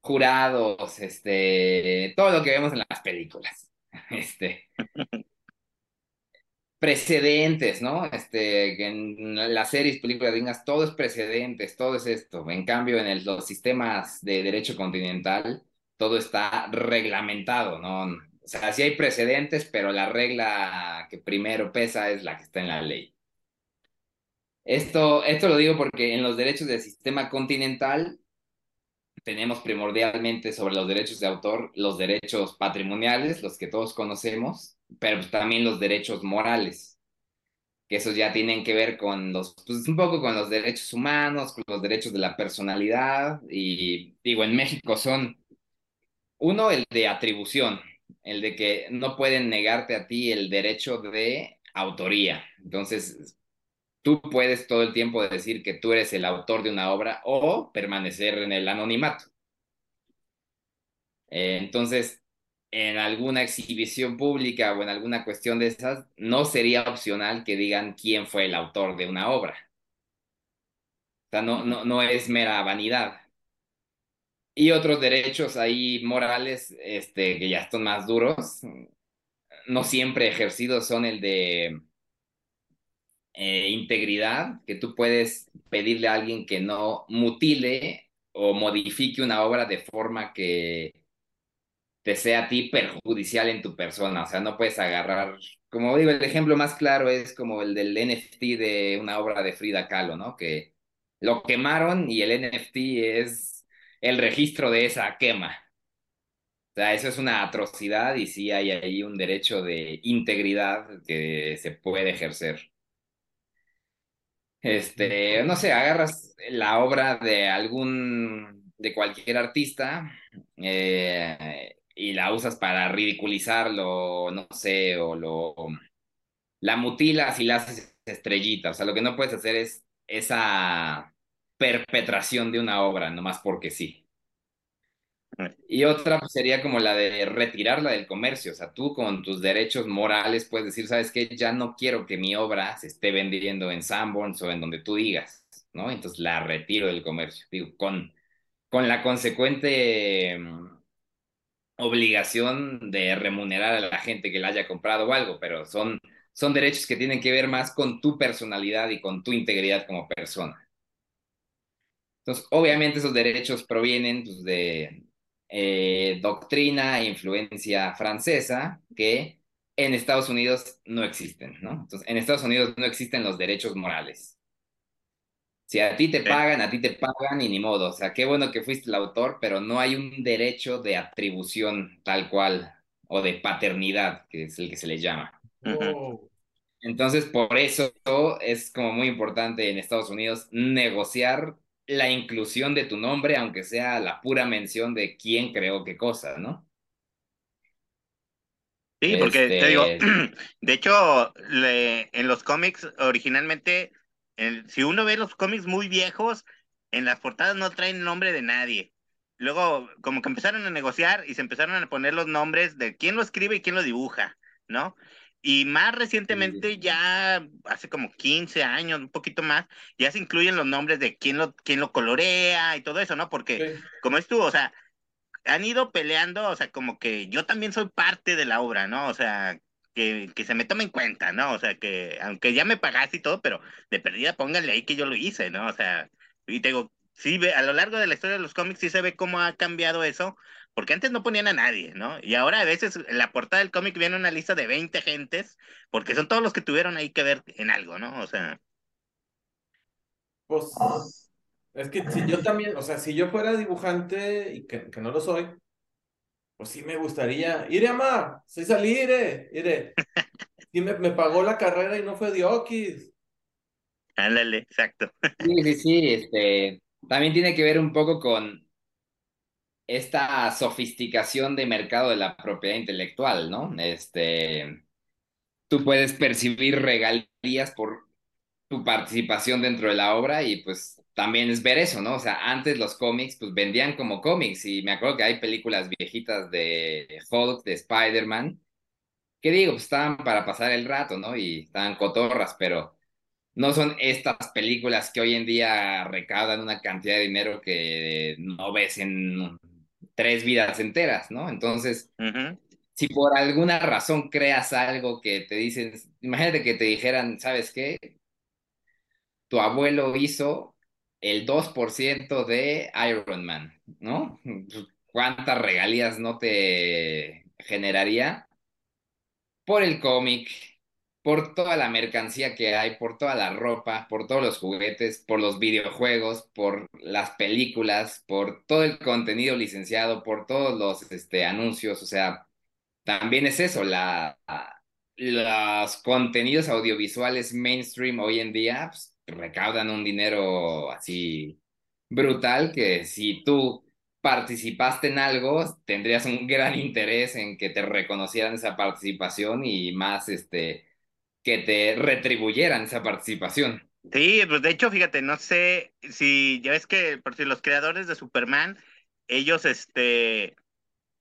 D: jurados, este, todo lo que vemos en las películas. Este, precedentes, ¿no? Este, en las series, películas gringas, todo es precedentes, todo es esto. En cambio, en los sistemas de derecho continental, todo está reglamentado, ¿no? O sea, sí hay precedentes, pero la regla que primero pesa es la que está en la ley. Esto, esto lo digo porque en los derechos del sistema continental tenemos primordialmente sobre los derechos de autor los derechos patrimoniales, los que todos conocemos, pero también los derechos morales, que esos ya tienen que ver con los, pues un poco con los derechos humanos, con los derechos de la personalidad, y digo, en México son uno, el de atribución, el de que no pueden negarte a ti el derecho de autoría. Entonces, tú puedes todo el tiempo decir que tú eres el autor de una obra o permanecer en el anonimato. Eh, entonces, en alguna exhibición pública o en alguna cuestión de esas, no sería opcional que digan quién fue el autor de una obra. O sea, no, no, no es mera vanidad. Y otros derechos ahí morales, este, que ya están más duros, no siempre ejercidos son el de eh, integridad, que tú puedes pedirle a alguien que no mutile o modifique una obra de forma que te sea a ti perjudicial en tu persona. O sea, no puedes agarrar, como digo, el ejemplo más claro es como el del NFT de una obra de Frida Kahlo, ¿no? Que lo quemaron y el NFT es el registro de esa quema. O sea, eso es una atrocidad y sí hay ahí un derecho de integridad que se puede ejercer. Este, no sé, agarras la obra de algún, de cualquier artista eh, y la usas para ridiculizarlo, no sé, o lo, la mutilas y la haces estrellita. O sea, lo que no puedes hacer es esa perpetración de una obra, nomás porque sí. Y otra pues, sería como la de retirarla del comercio. O sea, tú con tus derechos morales puedes decir, ¿sabes qué? Ya no quiero que mi obra se esté vendiendo en Sanborns o en donde tú digas, ¿no? Entonces la retiro del comercio. Digo, con, con la consecuente mm, obligación de remunerar a la gente que la haya comprado o algo, pero son, son derechos que tienen que ver más con tu personalidad y con tu integridad como persona. Entonces, obviamente esos derechos provienen pues, de eh, doctrina e influencia francesa que en Estados Unidos no existen, ¿no? Entonces, en Estados Unidos no existen los derechos morales. Si a ti te pagan, a ti te pagan y ni modo. O sea, qué bueno que fuiste el autor, pero no hay un derecho de atribución tal cual o de paternidad, que es el que se le llama.
B: Oh.
D: Entonces, por eso es como muy importante en Estados Unidos negociar la inclusión de tu nombre, aunque sea la pura mención de quién creó qué cosa, ¿no?
C: Sí, porque te digo,
D: Este,
C: de hecho, le- en los cómics originalmente, el- si uno ve los cómics muy viejos, en las portadas no traen nombre de nadie. Luego, como que empezaron a negociar y se empezaron a poner los nombres de quién lo escribe y quién lo dibuja, ¿no? Y más recientemente, ya hace como 15 años, un poquito más, ya se incluyen los nombres de quién lo, quién lo colorea y todo eso, ¿no? Porque,
B: Sí.
C: como es tú, o sea, han ido peleando, o sea, como que yo también soy parte de la obra, ¿no? O sea, que, que se me tome en cuenta, ¿no? O sea, que aunque ya me pagaste y todo, pero de perdida pónganle ahí que yo lo hice, ¿no? O sea, y te digo, sí, a lo largo de la historia de los cómics sí se ve cómo ha cambiado eso, porque antes no ponían a nadie, ¿no? Y ahora a veces en la portada del cómic viene una lista de 20 gentes, porque son todos los que tuvieron ahí que ver en algo, ¿no? O sea,
B: Pues es que si yo también, o sea, si yo fuera dibujante y que, que no lo soy, pues sí me gustaría. Ire, ama, soy salí, ire, ire. Y me, me pagó la carrera y no fue Diokis.
C: ándale, exacto.
D: Sí, sí, sí, este, también tiene que ver un poco con esta sofisticación de mercado de la propiedad intelectual, ¿no? Este, tú puedes percibir regalías por tu participación dentro de la obra y pues también es ver eso, ¿no? O sea, antes los cómics pues vendían como cómics y me acuerdo que hay películas viejitas de Hulk, de Spider-Man, que digo, pues estaban para pasar el rato, ¿no? Y estaban cotorras, pero no son estas películas que hoy en día recaudan una cantidad de dinero que no ves en tres vidas enteras, ¿no? Entonces, si por alguna razón creas algo que te dicen, imagínate que te dijeran, ¿sabes qué? Tu abuelo hizo el 2% de Iron Man, ¿no? ¿Cuántas regalías no te generaría? Por el cómic, por toda la mercancía que hay, por toda la ropa, por todos los juguetes, por los videojuegos, por las películas, por todo el contenido licenciado, por todos los este, anuncios, o sea, también es eso, la, los contenidos audiovisuales mainstream hoy en día pues, recaudan un dinero así brutal que si tú participaste en algo, tendrías un gran interés en que te reconocieran esa participación y más este que te retribuyeran esa participación.
C: Sí, pues de hecho, fíjate, no sé si ya ves que por si los creadores de Superman, ellos, este,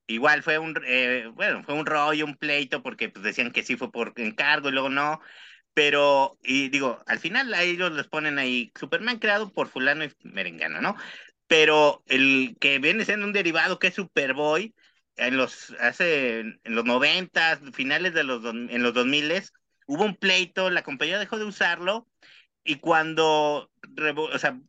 C: igual fue un, eh, bueno, fue un rollo, un pleito, porque pues decían que sí fue por encargo y luego no, pero, y digo, al final a ellos les ponen ahí Superman creado por fulano y merengano, ¿no? Pero el que viene siendo un derivado que es Superboy, en los, hace, en los noventas, finales de los, en los dos miles, hubo un pleito, la compañía dejó de usarlo, y cuando, o sea,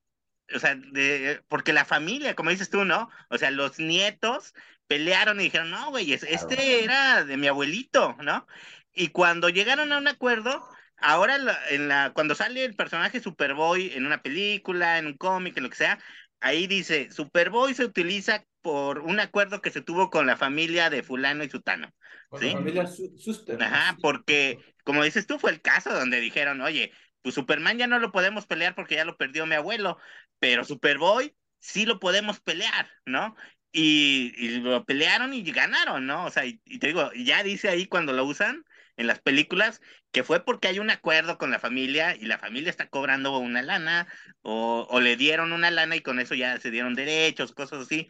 C: o sea, de, porque la familia, como dices tú, ¿no? O sea, los nietos pelearon y dijeron, no, güey, es- este era de mi abuelito, ¿no? Y cuando llegaron a un acuerdo, ahora en la, cuando sale el personaje Superboy en una película, en un cómic, en lo que sea, ahí dice, Superboy se utiliza por un acuerdo que se tuvo con la familia de fulano y sutano.
B: Con
C: ¿Sí?
B: la familia Su- Suster.
C: Ajá, porque, como dices tú, fue el caso donde dijeron, oye, pues Superman ya no lo podemos pelear porque ya lo perdió mi abuelo, pero Superboy sí lo podemos pelear, ¿no? Y, lo pelearon y ganaron, ¿no? O sea, y, y te digo, ya dice ahí cuando lo usan en las películas que fue porque hay un acuerdo con la familia y la familia está cobrando una lana o, o le dieron una lana y con eso ya se dieron derechos, cosas así.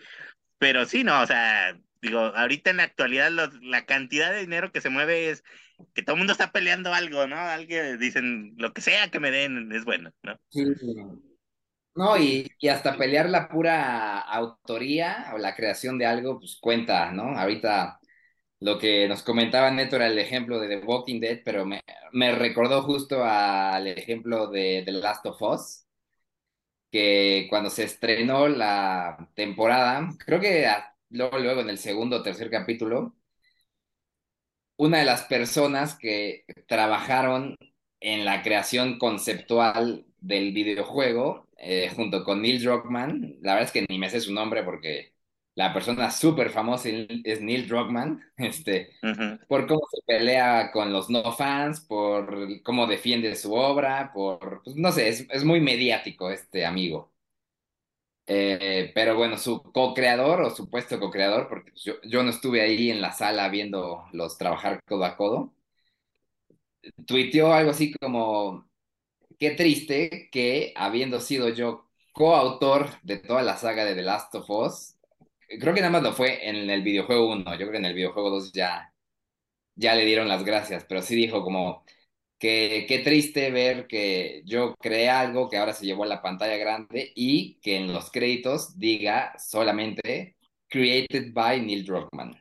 C: Pero sí, no, o sea, digo, ahorita en la actualidad la cantidad de dinero que se mueve es que todo el mundo está peleando algo, ¿no? Alguien dicen, lo que sea que me den es bueno, ¿no?
D: No, y, y hasta pelear la pura autoría o la creación de algo, pues cuenta, ¿no? Ahorita lo que nos comentaba Neto era el ejemplo de The Walking Dead, pero me, me recordó justo al ejemplo de The Last of Us, que cuando se estrenó la temporada, creo que luego, luego en el segundo o tercer capítulo, una de las personas que trabajaron en la creación conceptual del videojuego eh, junto con Neil Druckmann. La verdad es que ni me sé su nombre porque la persona súper famosa es Neil Druckmann, este, por cómo se pelea con los no fans, por cómo defiende su obra, por, pues, no sé, es, es muy mediático este amigo. Eh, pero bueno, su co-creador o supuesto co-creador, porque yo, yo no estuve ahí en la sala viendo los trabajar codo a codo, tuiteó algo así como, qué triste que habiendo sido yo coautor de toda la saga de The Last of Us, creo que nada más lo fue en el videojuego 1, yo creo que en el videojuego 2 ya, ya le dieron las gracias, pero sí dijo como, que qué triste ver que yo creé algo que ahora se llevó a la pantalla grande y que en los créditos diga solamente created by Neil Druckmann.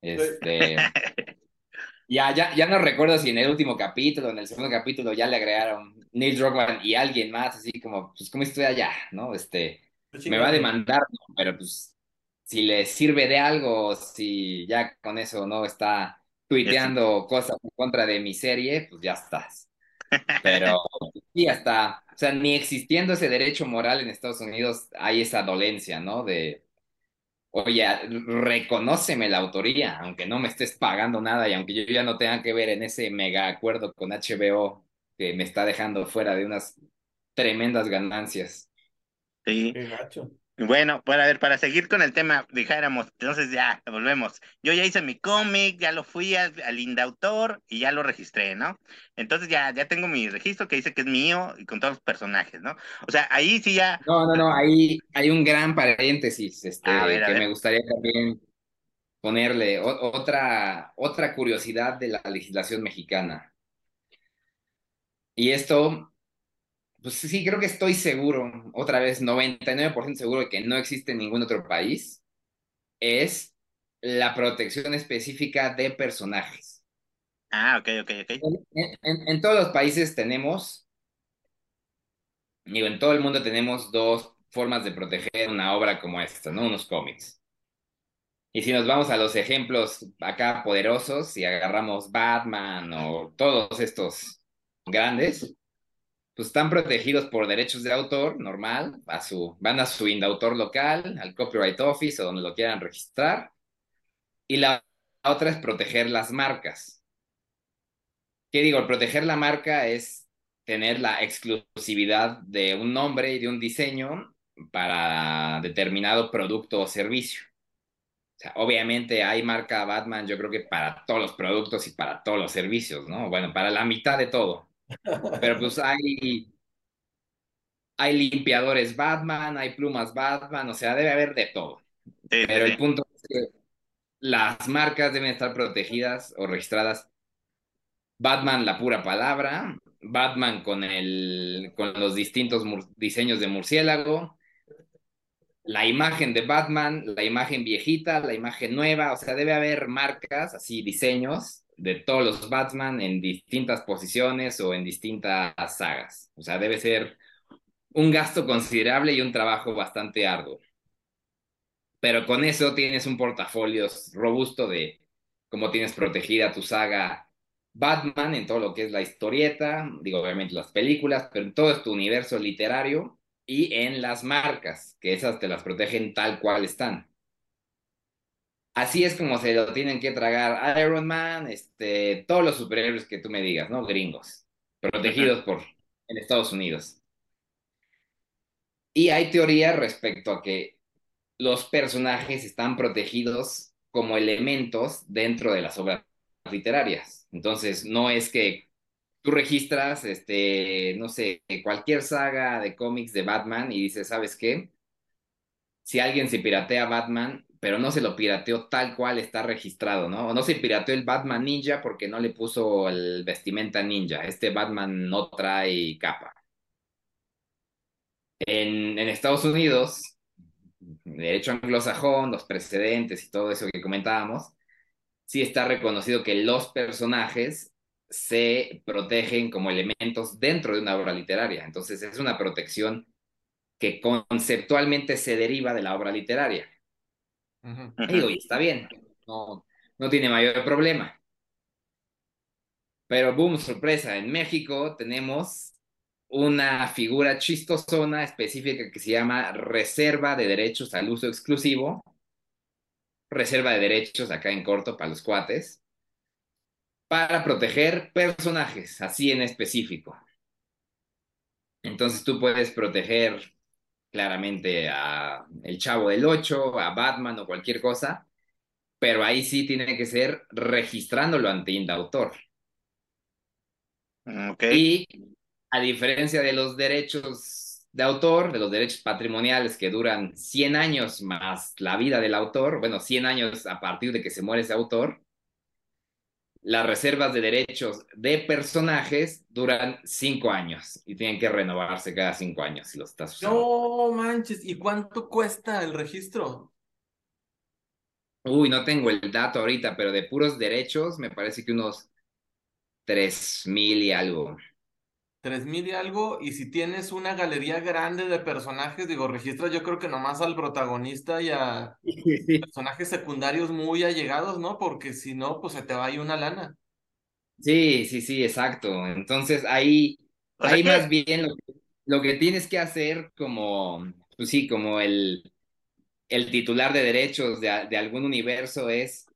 D: Este, ya, ya, ya no recuerdo si en el último capítulo, en el segundo capítulo ya le agregaron Neil Druckmann y alguien más, así como, pues como estoy allá, ¿no? Este, pues me va a demandar, pero pues si le sirve de algo, si ya con eso no está tuiteando cosas en contra de mi serie, pues ya estás. Pero sí, hasta, o sea, ni existiendo ese derecho moral en Estados Unidos hay esa dolencia, ¿no? De, oye, reconóceme la autoría, aunque no me estés pagando nada y aunque yo ya no tenga que ver en ese mega acuerdo con HBO que me está dejando fuera de unas tremendas ganancias.
C: Sí. Qué gacho. Bueno, para ver, para seguir con el tema, dijéramos, entonces ya, volvemos. Yo ya hice mi cómic, ya lo fui al, al Autor y ya lo registré, ¿no? Entonces ya, ya tengo mi registro que dice que es mío y con todos los personajes, ¿no? O sea, ahí sí ya.
D: No, no, no, ahí hay un gran paréntesis, este, que me gustaría también ponerle otra, otra curiosidad de la legislación mexicana. Y esto pues sí, creo que estoy seguro, otra vez 99% seguro de que no existe en ningún otro país, es la protección específica de personajes.
C: Ah, ok, ok, ok.
D: En, todos los países tenemos, digo, en todo el mundo tenemos dos formas de proteger una obra como esta, ¿no? Unos cómics. Y si nos vamos a los ejemplos acá poderosos, si agarramos Batman o todos estos grandes, pues están protegidos por derechos de autor, normal, a su, van a su indautor local, al Copyright Office o donde lo quieran registrar. Y la otra es proteger las marcas. ¿Qué digo? Proteger la marca es tener la exclusividad de un nombre y de un diseño para determinado producto o servicio. Obviamente hay marca Batman, yo creo que para todos los productos y para todos los servicios, ¿no? Bueno, para la mitad de todo. Pero pues hay, hay limpiadores Batman, hay plumas Batman, o sea, debe haber de todo. Pero el punto es que las marcas deben estar protegidas o registradas. Batman, la pura palabra, Batman con, el, con los distintos diseños de murciélago, la imagen de Batman, la imagen viejita, la imagen nueva, o sea, debe haber marcas, así, diseños de todos los Batman en distintas posiciones o en distintas sagas. O sea, debe ser un gasto considerable y un trabajo bastante arduo. Pero con eso tienes un portafolio robusto de cómo tienes protegida tu saga Batman en todo lo que es la historieta, digo obviamente las películas, pero en todo tu universo literario y en las marcas, que esas te las protegen tal cual están. Así es como se lo tienen que tragar Iron Man, este, todos los superhéroes que tú me digas, ¿no? Gringos, protegidos por en Estados Unidos. Y hay teoría respecto a que los personajes están protegidos como elementos dentro de las obras literarias. Entonces, no es que tú registras, este, no sé, cualquier saga de cómics de Batman y dices, ¿sabes qué? Si alguien se piratea Batman, pero no se lo pirateó tal cual está registrado, ¿no? O no se pirateó el Batman Ninja porque no le puso el vestimenta ninja. Este Batman no trae capa. En, en Estados Unidos, derecho anglosajón, los precedentes y todo eso que comentábamos, sí está reconocido que los personajes se protegen como elementos dentro de una obra literaria. Entonces es una protección que conceptualmente se deriva de la obra literaria. Digo, y está bien, no, no tiene mayor problema. Pero, boom, sorpresa, en México tenemos una figura chistosona específica que se llama reserva de derechos al uso exclusivo, reserva de derechos acá en corto para los cuates, para proteger personajes, así en específico. Entonces tú puedes proteger claramente a el Chavo del 8, a Batman o cualquier cosa, pero ahí sí tiene que ser registrándolo ante Indautor.
C: Okay.
D: Y a diferencia de los derechos de autor, de los derechos patrimoniales que duran 100 años más la vida del autor, bueno, 100 años a partir de que se muere ese autor, las reservas de derechos de personajes duran 5 años y tienen que renovarse cada 5 años si los estás usando.
B: No manches, ¿y cuánto cuesta el registro?
D: Uy, no tengo el dato ahorita, pero de puros derechos me parece que unos 3 mil y algo.
B: Tres mil y algo, y si tienes una galería grande de personajes, digo, registras yo creo que nomás al protagonista y a personajes secundarios muy allegados, ¿no? Porque si no, pues se te va ahí una lana.
D: Sí, sí, sí, exacto. Entonces ahí, ahí más bien lo, que- lo que tienes que hacer como, pues sí, como el, el titular de derechos de, de algún universo es,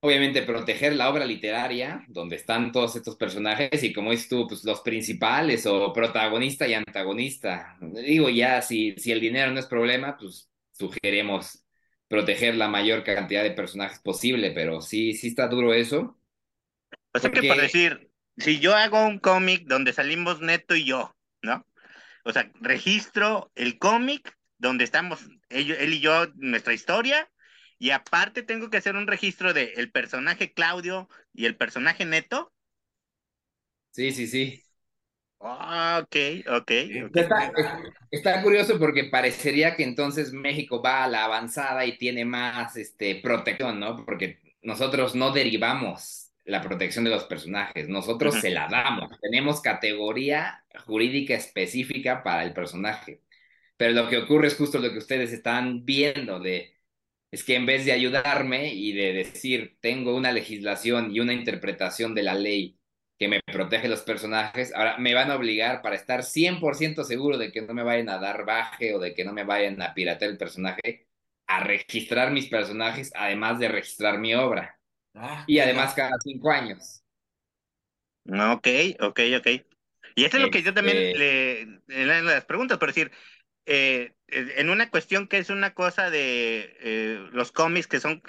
D: obviamente, proteger la obra literaria donde están todos estos personajes y como dices tú, pues los principales o protagonista y antagonista. Digo, ya si, si el dinero no es problema, pues sugerimos proteger la mayor cantidad de personajes posible, pero sí, sí está duro eso.
C: O sea que por
D: Porque-
C: decir, si yo hago un cómic donde salimos Neto y yo, ¿no? O sea, registro el cómic donde estamos él y yo, nuestra historia, y aparte tengo que hacer un registro de el personaje Claudio y el personaje Neto.
D: Sí, sí, sí.
C: Ah, ok, ok.
D: Está, está curioso porque parecería que entonces México va a la avanzada y tiene más este, protección, ¿no? Porque nosotros no derivamos la protección de los personajes, nosotros se la damos. Tenemos categoría jurídica específica para el personaje. Pero lo que ocurre es justo lo que ustedes están viendo de es que en vez de ayudarme y de decir tengo una legislación y una interpretación de la ley que me protege los personajes, ahora me van a obligar para estar 100% seguro de que no me vayan a dar baje o de que no me vayan a piratear el personaje, a registrar mis personajes, además de registrar mi obra.
B: Ah,
D: Y además cada cinco años.
C: Ok, ok, ok. Y eso es lo que yo también
D: Este-
C: le, en las preguntas, por decir, eh, en una cuestión que es una cosa de eh, los cómics que son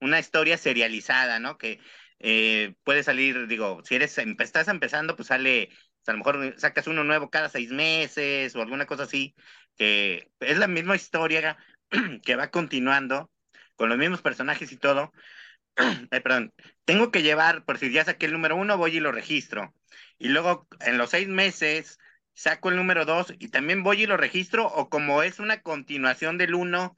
C: una historia serializada, ¿no? Que eh, puede salir, digo, si eres, empe- estás empezando, pues sale, a lo mejor sacas uno nuevo cada seis meses o alguna cosa así, que es la misma historia que va continuando con los mismos personajes y todo. Perdón, tengo que llevar, por si ya saqué el número uno, voy y lo registro. Y luego en los seis meses saco el número dos y también voy y lo registro, o como es una continuación del uno,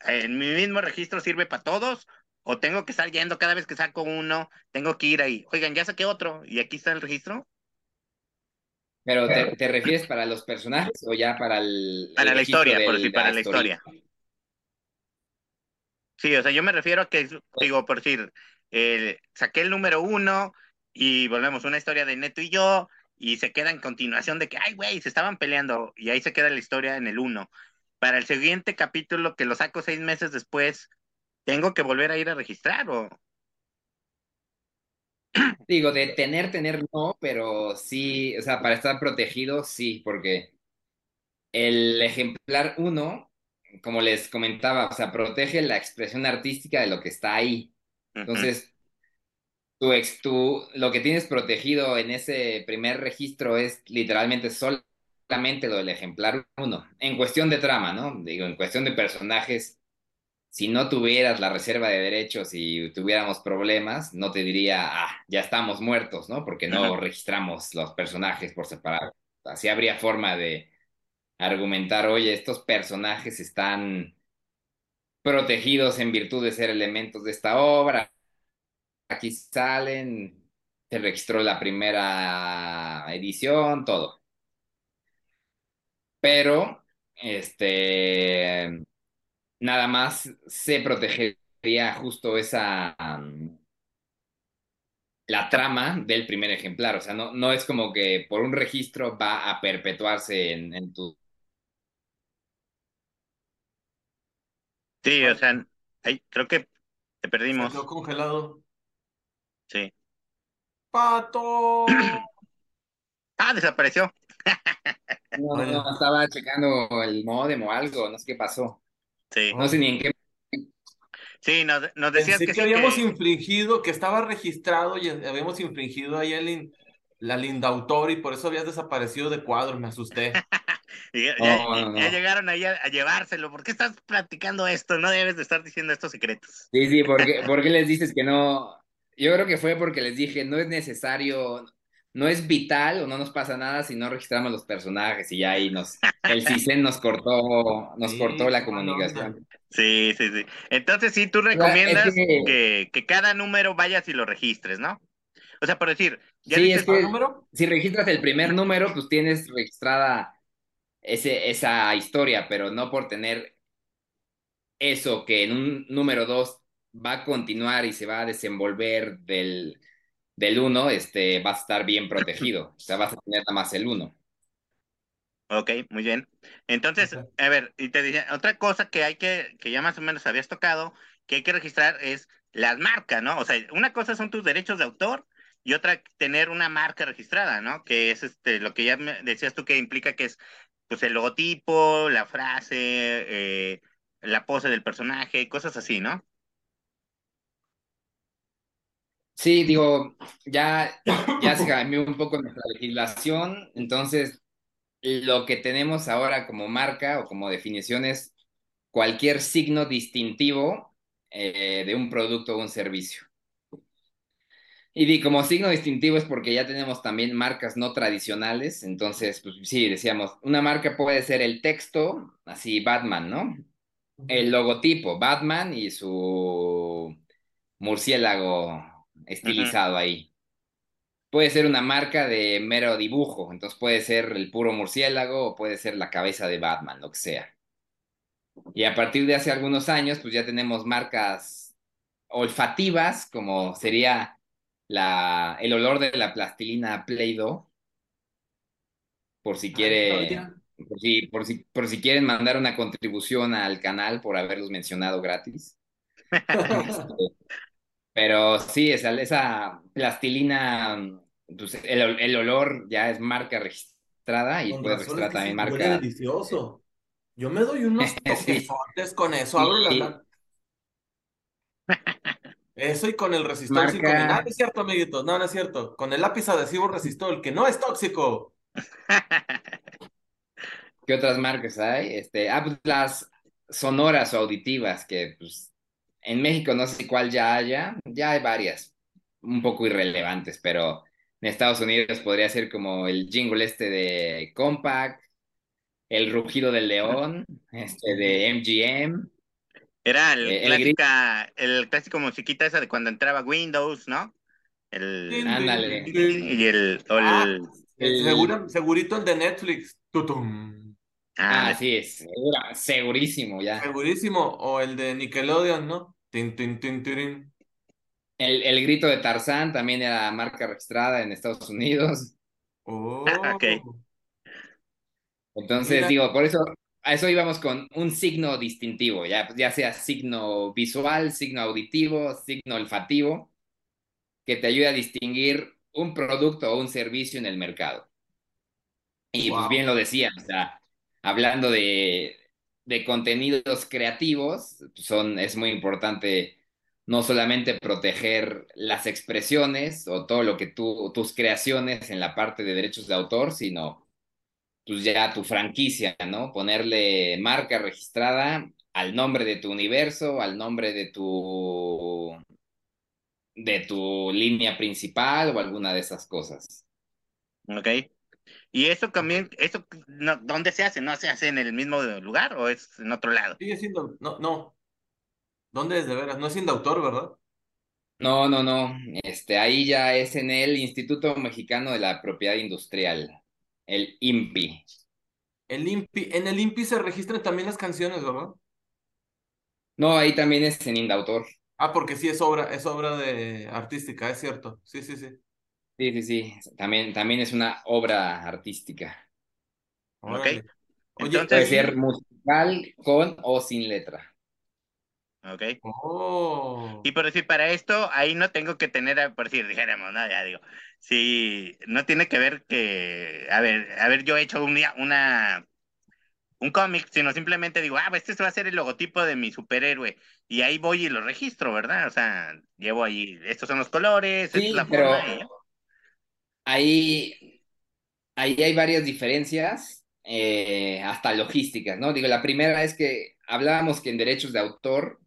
C: en mi mismo registro sirve para todos, o tengo que estar yendo cada vez que saco uno, tengo que ir ahí, oigan, ya saqué otro y aquí está el registro.
D: Pero ¿te, te refieres para los personajes o ya para el... el
C: Para la historia, por decir,
D: de
C: para la historia. Sí, o sea, yo me refiero a que, digo, por decir, eh, saqué el número uno y volvemos una historia de Neto y yo y se queda en continuación de que, ay, güey, se estaban peleando y ahí se queda la historia en el uno. Para el siguiente capítulo que lo saco seis meses después, tengo que volver a ir a registrar o...
D: Digo, de tener, tener no, pero sí, o sea, para estar protegido, sí, porque el ejemplar uno, como les comentaba, o sea, protege la expresión artística de lo que está ahí. Entonces, tu ex, tu, lo que tienes protegido en ese primer registro es literalmente solamente lo del ejemplar uno. En cuestión de trama, ¿no? Digo, en cuestión de personajes, si no tuvieras la reserva de derechos y tuviéramos problemas, no te diría, ah, ya estamos muertos, ¿no? Porque no
C: Ajá.
D: registramos los personajes por separado. Así habría forma de argumentar, oye, estos personajes están protegidos en virtud de ser elementos de esta obra. Aquí salen, se registró la primera edición, todo. Pero, este, nada más se protegería justo esa, um, la trama del primer ejemplar. O sea, no, no es como que por un registro va a perpetuarse en, en tu...
C: Sí, o sea, ay, creo que te
B: Se
C: perdimos.
B: quedó congelado.
C: Sí.
B: ¡Pato!
C: Ah, desapareció.
D: No, no, no, estaba checando el modem o algo, no sé qué pasó.
C: Sí.
D: No sé ni en qué...
C: Sí, nos, nos decías
B: Pensé
C: que,
B: que
C: sí,
B: habíamos
C: que-
B: infringido, que estaba registrado y habíamos infringido ahí el in- la Lindautor y por eso habías desaparecido de cuadros, me asusté.
C: y ya, ya-
D: No, no,
C: ya
D: no.
C: llegaron ahí a, a llevárselo. ¿Por qué estás platicando esto? No debes de estar diciendo estos secretos.
D: Sí, sí, ¿por qué, por qué les dices que no? Yo creo que fue porque les dije, no es necesario, no es vital o no nos pasa nada si no registramos los personajes y ya ahí nos, el CISEN nos cortó, nos
B: Sí,
D: cortó la comunicación.
C: Sí, sí, sí. Entonces sí, tú
D: sea,
C: recomiendas
D: es que-
C: que, que cada número vayas y lo registres, ¿no? O sea, por decir, ya
D: Sí,
C: dices,
D: es que-
B: ¿El número?
D: Si registras el primer número, pues tienes registrada ese, esa historia, pero no por tener eso que en un número dos va a continuar y se va a desenvolver del, del uno, este, vas a estar bien protegido. O sea, vas a tener nada más el uno.
C: Ok, muy bien. Entonces, a ver, y te decía, otra cosa que hay que, que ya más o menos habías tocado, que hay que registrar es las marcas, ¿no? O sea, una cosa son tus derechos de autor y otra tener una marca registrada, ¿no? Que es este, lo que ya me decías tú que implica que es, pues, el logotipo, la frase, eh, la pose del personaje, cosas así, ¿no?
D: Sí, digo, ya, ya se cambió un poco nuestra legislación, entonces lo que tenemos ahora como marca o como definición es cualquier signo distintivo eh, de un producto o un servicio. Y di, como signo distintivo es porque ya tenemos también marcas no tradicionales, entonces, pues sí, decíamos, una marca puede ser el texto, así Batman, ¿no? El logotipo, Batman y su murciélago estilizado ahí. Puede ser una marca de mero dibujo, entonces puede ser el puro murciélago o puede ser la cabeza de Batman, lo que sea. Y a partir de hace algunos años, pues ya tenemos marcas olfativas, como sería la, el olor de la plastilina Play-Doh, por si quiere,
B: todavía.
D: por si, por si, por si quieren mandar una contribución al canal por haberlos mencionado gratis. Este, pero sí, esa, esa plastilina, pues el, el olor ya es marca registrada y puede registrar también
B: sí huele
D: marca.
B: delicioso. Yo me doy unos
D: Sí.
B: toquesotes con eso, abro
D: Sí.
B: la Eso y con el el...
D: Marca-
B: Ah, no es cierto, amiguitos, no, no es cierto. Con el lápiz adhesivo resistol, que no es tóxico.
D: ¿Qué otras marcas hay? Este, ah, pues las sonoras o auditivas, que pues en México no sé cuál ya haya, ya hay varias, un poco irrelevantes, pero en Estados Unidos podría ser como el jingle este de Compaq, el rugido del león, este de MGM.
C: Era el,
D: Eh, el
C: clásica, el clásico musiquita esa de cuando entraba Windows, ¿no? El,
D: Ándale.
C: y el, o
B: Ah,
C: el-
B: el seguro- segurito el de Netflix. Tutum.
C: Ah,
D: Ah, sí, es segura- segurísimo ya.
B: Segurísimo. O el de Nickelodeon, ¿no? Tin, tin, tin, tirin.
D: El, el grito de Tarzán también era marca registrada en Estados Unidos.
B: Oh.
C: Ok.
D: Entonces,
B: Mira.
D: digo, por eso, a eso íbamos con un signo distintivo, ya, ya sea signo visual, signo auditivo, signo olfativo, que te ayude a distinguir un producto o un servicio en el mercado. Y pues bien lo decía, o sea, hablando de, de contenidos creativos, son, es muy importante no solamente proteger las expresiones o todo lo que tú, tus creaciones en la parte de derechos de autor, sino pues ya tu franquicia, ¿no? Ponerle marca registrada al nombre de tu universo, al nombre de tu de tu línea principal o alguna de esas cosas.
C: ok. Y eso también, eso, no, ¿dónde se hace? ¿No se hace en el mismo lugar o es en otro lado?
B: Sigue siendo. No, no. ¿Dónde es de veras? No es indautor, ¿verdad?
D: No, no, no. Este, ahí ya es en el Instituto Mexicano de la Propiedad Industrial, el INPI.
B: El INPI, en el INPI se registran también las canciones, ¿verdad?
D: No, ahí también es en Indautor.
B: Ah, porque sí es obra, es obra de artística, es cierto. Sí, sí, sí.
D: Sí, sí, sí. También, también es una obra artística.
C: Ok.
B: Oye,
D: Puede
C: Entonces,
D: ser musical con o sin letra.
C: ok.
B: Oh.
C: Y por decir, para esto, ahí no tengo que tener, por decir, dijéramos, ¿no? Ya digo, si no tiene que ver que, a ver, a ver, yo he hecho un día una, un cómic, sino simplemente digo, ah, pues este va a ser el logotipo de mi superhéroe, y ahí voy y lo registro, ¿verdad? O sea, llevo ahí, estos son los colores, esta es
D: Sí,
C: la
D: pero
C: forma, y.
D: ahí, ahí hay varias diferencias, eh, hasta logísticas, ¿no? Digo, la primera es que hablábamos que en derechos de autor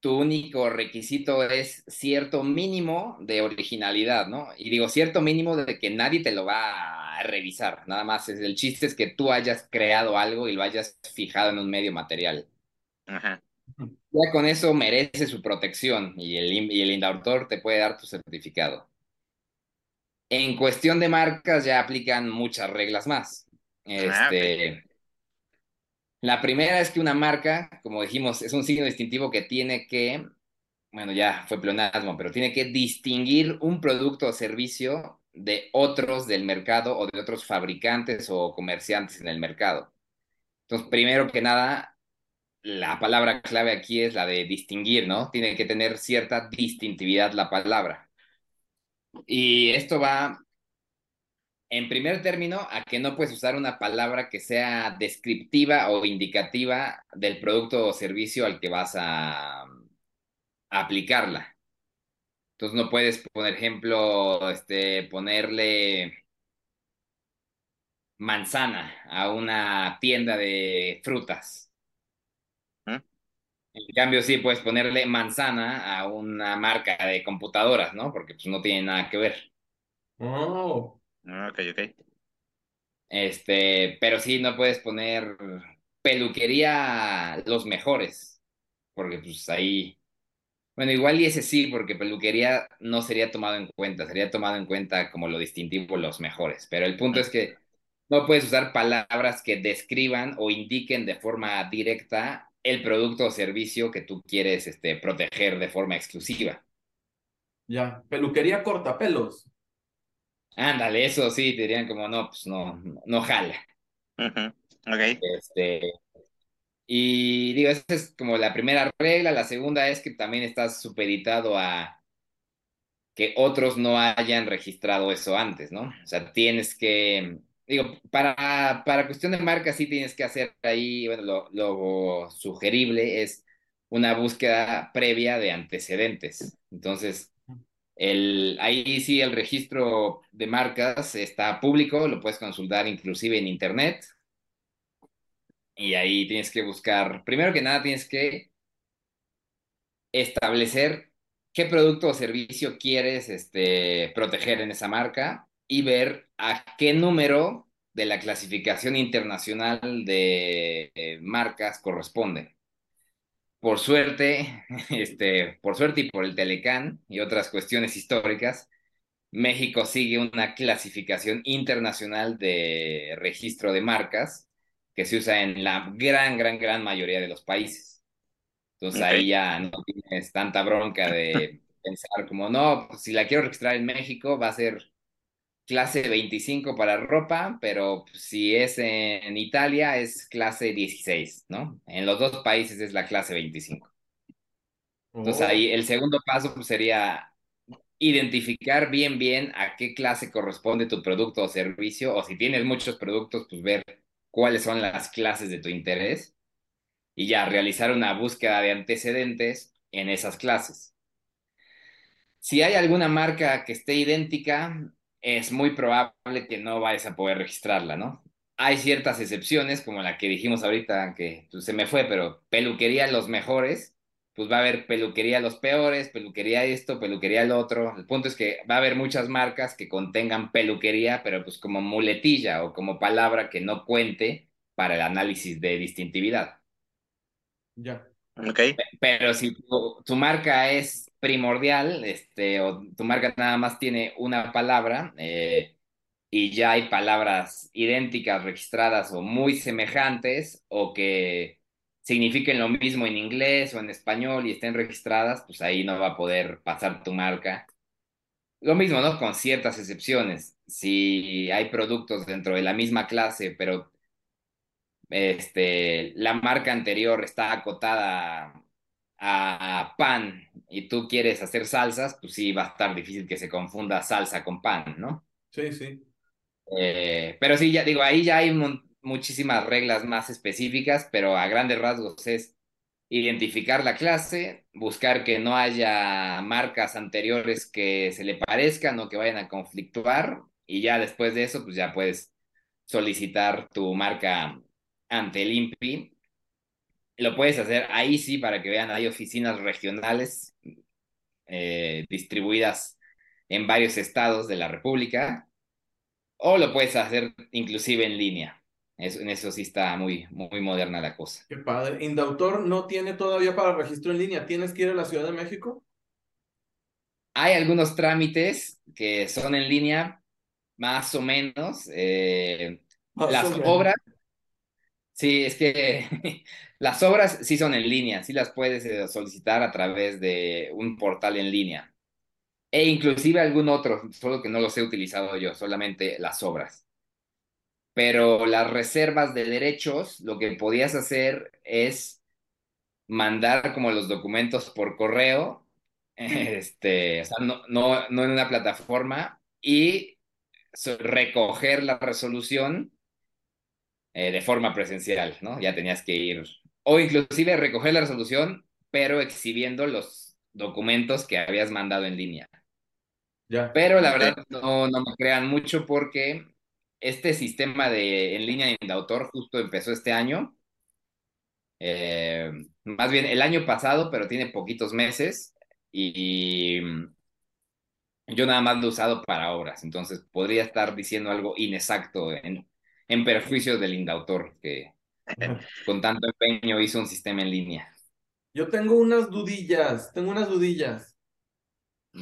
D: tu único requisito es cierto mínimo de originalidad, ¿no? Y digo, cierto mínimo de que nadie te lo va a revisar, nada más. Es, el chiste es que tú hayas creado algo y lo hayas fijado en un medio material.
C: Ajá.
D: Ya con eso merece su protección y el, y el indautor te puede dar tu certificado. En cuestión de marcas ya aplican muchas reglas más.
C: Ah.
D: Este, la primera es que una marca, como dijimos, es un signo distintivo que tiene que, bueno, ya fue pleonasmo, pero tiene que distinguir un producto o servicio de otros del mercado o de otros fabricantes o comerciantes en el mercado. Entonces, primero que nada, la palabra clave aquí es la de distinguir, ¿no? Tiene que tener cierta distintividad la palabra. Y esto va, en primer término, a que no puedes usar una palabra que sea descriptiva o indicativa del producto o servicio al que vas a, a aplicarla. Entonces no puedes, por ejemplo, este, ponerle manzana a una tienda de frutas. En cambio, sí puedes ponerle manzana a una marca de computadoras, ¿no? Porque pues no tiene nada que ver.
B: Oh.
C: Ah, Ok, ok.
D: Este, pero sí no puedes poner peluquería los mejores, porque pues ahí, bueno, igual y ese sí, porque peluquería no sería tomado en cuenta, sería tomado en cuenta como lo distintivo los mejores, pero el punto es que no puedes usar palabras que describan o indiquen de forma directa el producto o servicio que tú quieres este, proteger de forma exclusiva.
B: Ya. Peluquería cortapelos.
D: Ándale, eso sí, te dirían como, no, pues no, no jala.
C: Ok.
D: Este, y digo, esa es como la primera regla. La segunda es que también estás supeditado a que otros no hayan registrado eso antes, ¿no? O sea, tienes que, digo, para, para cuestión de marca sí tienes que hacer ahí, bueno, lo, lo sugerible es una búsqueda previa de antecedentes. Entonces, el, ahí sí el registro de marcas está público, lo puedes consultar inclusive en internet. Y ahí tienes que buscar, primero que nada tienes que establecer qué producto o servicio quieres este, proteger en esa marca y ver a qué número de la clasificación internacional de eh, marcas corresponde. Por suerte, este, por suerte y por el Telecán y otras cuestiones históricas, México sigue una clasificación internacional de registro de marcas que se usa en la gran, gran, gran mayoría de los países. Entonces ahí ya no tienes tanta bronca de pensar como, no, pues, si la quiero registrar en México va a ser clase 25 para ropa, pero si es en Italia es clase 16, ¿no? En los dos países es la clase 25. Entonces
B: Oh.
D: ahí el segundo paso pues, sería identificar bien, bien a qué clase corresponde tu producto o servicio, o si tienes muchos productos, pues ver cuáles son las clases de tu interés y ya realizar una búsqueda de antecedentes en esas clases. Si hay alguna marca que esté idéntica, es muy probable que no vayas a poder registrarla, ¿no? Hay ciertas excepciones, como la que dijimos ahorita, que pues, se me fue, pero peluquería los mejores, pues va a haber peluquería los peores, peluquería esto, peluquería el otro. El punto es que va a haber muchas marcas que contengan peluquería, pero pues como muletilla o como palabra que no cuente para el análisis de distintividad.
B: Ya.
C: Ok.
D: Pero si tu, tu marca es primordial, este, o tu marca nada más tiene una palabra, eh, y ya hay palabras idénticas registradas o muy semejantes, o que signifiquen lo mismo en inglés o en español y estén registradas, pues ahí no va a poder pasar tu marca. Lo mismo, ¿no? Con ciertas excepciones. Si hay productos dentro de la misma clase, pero este, la marca anterior está acotada pan y tú quieres hacer salsas, pues sí va a estar difícil que se confunda salsa con pan, ¿no?
B: Sí, sí.
D: Eh, pero sí, ya digo, ahí ya hay muchísimas reglas más específicas, pero a grandes rasgos es identificar la clase, buscar que no haya marcas anteriores que se le parezcan o que vayan a conflictuar, y ya después de eso, pues ya puedes solicitar tu marca ante el INPI. Lo puedes hacer ahí sí para que vean, hay oficinas regionales eh, distribuidas en varios estados de la República, o lo puedes hacer inclusive en línea. Eso, en eso sí está muy, muy moderna la cosa.
B: Qué padre. Indautor no tiene todavía para registro en línea. ¿Tienes que ir a la Ciudad de México?
D: Hay algunos trámites que son en línea, más o menos. Eh, las obras, sí, es que las obras sí son en línea, sí las puedes eh, solicitar a través de un portal en línea. E inclusive algún otro, solo que no los he utilizado yo, solamente las obras pero las reservas de derechos, lo que podías hacer es mandar como los documentos por correo, este, o sea, no, no, no en una plataforma, y recoger la resolución eh, de forma presencial, ¿no? Ya tenías que ir, o inclusive recoger la resolución, pero exhibiendo los documentos que habías mandado en línea. Ya. Pero la verdad no, no me crean mucho porque este sistema de en línea de autor justo empezó este año. Eh, más bien el año pasado, pero tiene poquitos meses. Y, yo nada más lo he usado para obras. Entonces podría estar diciendo algo inexacto en, en perjuicio del Indautor, que con tanto empeño hizo un sistema en línea.
B: Yo tengo unas dudillas, tengo unas dudillas.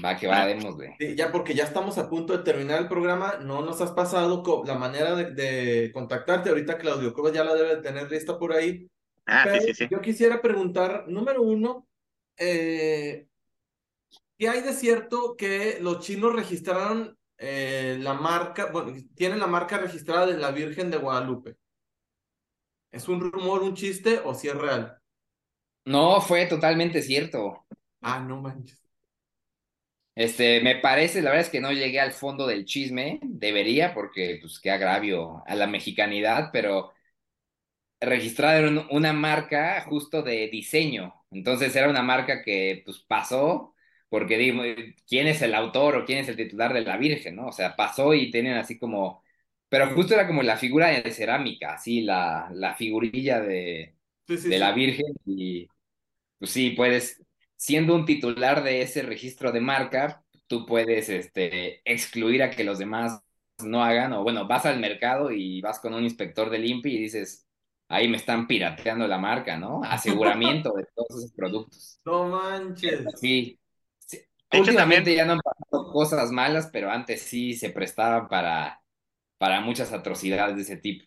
D: Va, que va, démosle.
B: Ya porque ya estamos a punto de terminar el programa, no nos has pasado la manera de, contactarte. Ahorita Claudio Cruz ya la debe tener lista por ahí.
C: Ah, sí, sí, sí.
B: Yo quisiera preguntar, número uno, eh, ¿qué hay de cierto que los chinos registraron eh, la marca, bueno, tienen la marca registrada de la Virgen de Guadalupe? ¿Es un rumor, un chiste o si es real?
D: No, fue totalmente cierto.
B: Ah, no manches.
D: Este, me parece, la verdad es que no llegué al fondo del chisme, debería, porque pues qué agravio a la mexicanidad, pero registraron una marca justo de diseño. Entonces era una marca que pues pasó, porque digo, ¿quién es el autor o quién es el titular de la Virgen, no? O sea, pasó y tienen así como, pero justo era como la figura de cerámica, así la, la figurilla de, de la Virgen y pues sí, puedes siendo un titular de ese registro de marca, tú puedes este, excluir a que los demás no hagan, o bueno, vas al mercado y vas con un inspector del INPI y dices, ahí me están pirateando la marca, ¿no? Aseguramiento de todos esos productos.
B: No manches.
D: Sí. Últimamente ya no han pasado cosas malas, pero antes sí se prestaban para, para muchas atrocidades de ese tipo.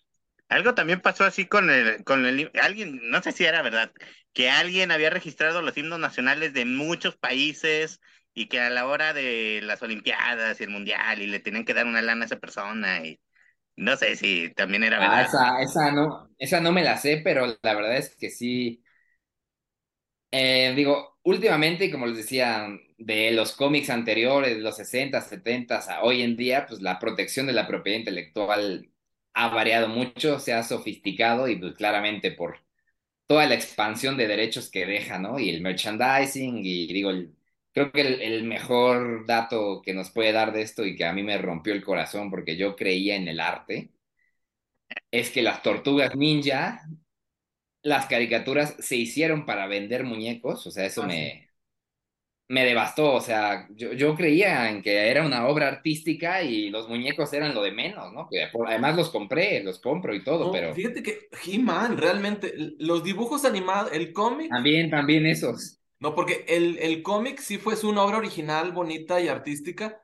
C: Algo también pasó así con el, con el, alguien, no sé si era verdad, que alguien había registrado los himnos nacionales de muchos países y que a la hora de las Olimpiadas y el Mundial y le tenían que dar una lana a esa persona y no sé si también era ah, verdad.
D: esa, esa, no, esa no me la sé, pero la verdad es que sí. Eh, digo, últimamente, como les decía, de los cómics anteriores, de los 60, 70 a hoy en día, pues la protección de la propiedad intelectual ha variado mucho, se ha sofisticado y pues claramente por toda la expansión de derechos que deja, ¿no? Y el merchandising y digo, creo que el, mejor dato que nos puede dar de esto y que a mí me rompió el corazón porque yo creía en el arte, es que las tortugas ninja, las caricaturas se hicieron para vender muñecos, o sea, eso ah, me, me devastó, o sea, yo, yo, creía en que era una obra artística y los muñecos eran lo de menos, ¿no? además los compré, los compro y todo, pero...
B: Fíjate que He-Man, realmente, los dibujos animados, el cómic...
D: También, también esos.
B: No, porque el, el cómic sí fue una obra original, bonita y artística.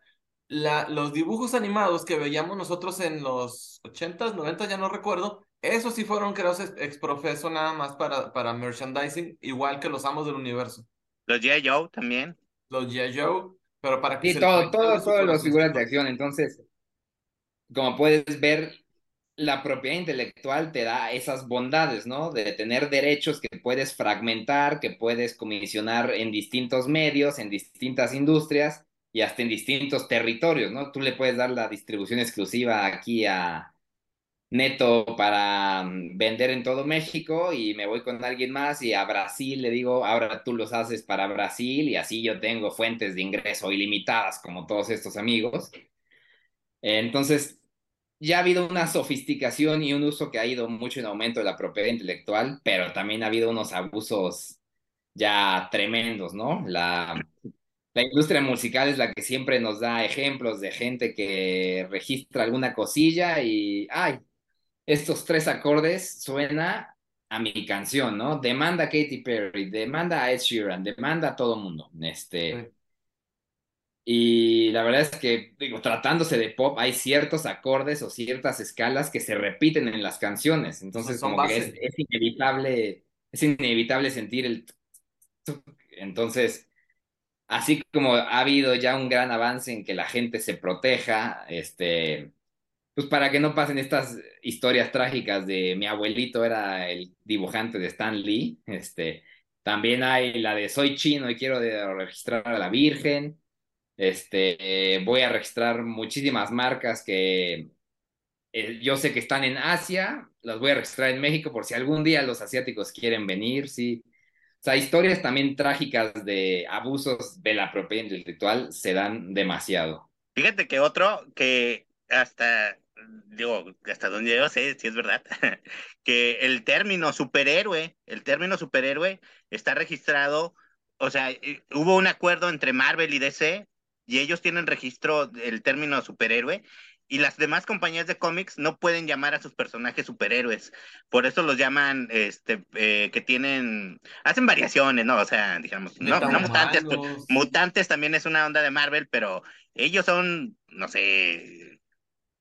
B: La, los dibujos animados que veíamos nosotros en los 80s, 90 ya no recuerdo, Esos sí fueron creados ex, exprofeso nada más para, para merchandising, igual que los amos del universo.
C: Los G.I. Joe también.
B: Los G.I. Joe, pero para que
D: Sí,
B: se
D: todo,
B: les
D: todo,
B: vaya su
D: todas las figuras de acción. Entonces, como puedes ver, la propiedad intelectual te da esas bondades, ¿no? De tener derechos que puedes fragmentar, que puedes comisionar en distintos medios, en distintas industrias y hasta en distintos territorios, ¿no? Tú le puedes dar la distribución exclusiva aquí a Neto para mm, vender en todo México y me voy con alguien más y a Brasil le digo, ahora tú los haces para Brasil y así yo tengo fuentes de ingreso ilimitadas como todos estos amigos. Entonces, ya ha habido una sofisticación y un uso que ha ido mucho en aumento de la propiedad intelectual, pero también ha habido unos abusos ya tremendos, ¿no? La, la industria musical es la que siempre nos da ejemplos de gente que registra alguna cosilla y, ay, estos tres acordes suena a mi canción, ¿no? Demanda a Katy Perry, demanda a Ed Sheeran, demanda a todo mundo. Este,
B: Sí.
D: y la verdad es que, digo, tratándose de pop, hay ciertos acordes o ciertas escalas que se repiten en las canciones. Entonces,
B: Son
D: como que es, es inevitable, es inevitable sentir el... Entonces, así como ha habido ya un gran avance en que la gente se proteja, este, pues para que no pasen estas historias trágicas de mi abuelito era el dibujante de Stan Lee, este, también hay la de soy chino y quiero registrar a la Virgen. Este, voy a registrar muchísimas marcas que eh, yo sé que están en Asia, las voy a registrar en México por si algún día los asiáticos quieren venir, sí. O sea, historias también trágicas de abusos de la propiedad intelectual se dan demasiado.
C: Fíjate que otro que hasta, digo, hasta donde yo sé, si es verdad, que el término superhéroe, el término superhéroe está registrado, o sea, eh, hubo un acuerdo entre Marvel y DC y ellos tienen registro del término superhéroe y las demás compañías de cómics no pueden llamar a sus personajes superhéroes. Por eso los llaman, este, eh, que tienen, hacen variaciones, ¿no? O sea, digamos, no, no mutantes, mutantes también es una onda de Marvel, pero ellos son, no sé,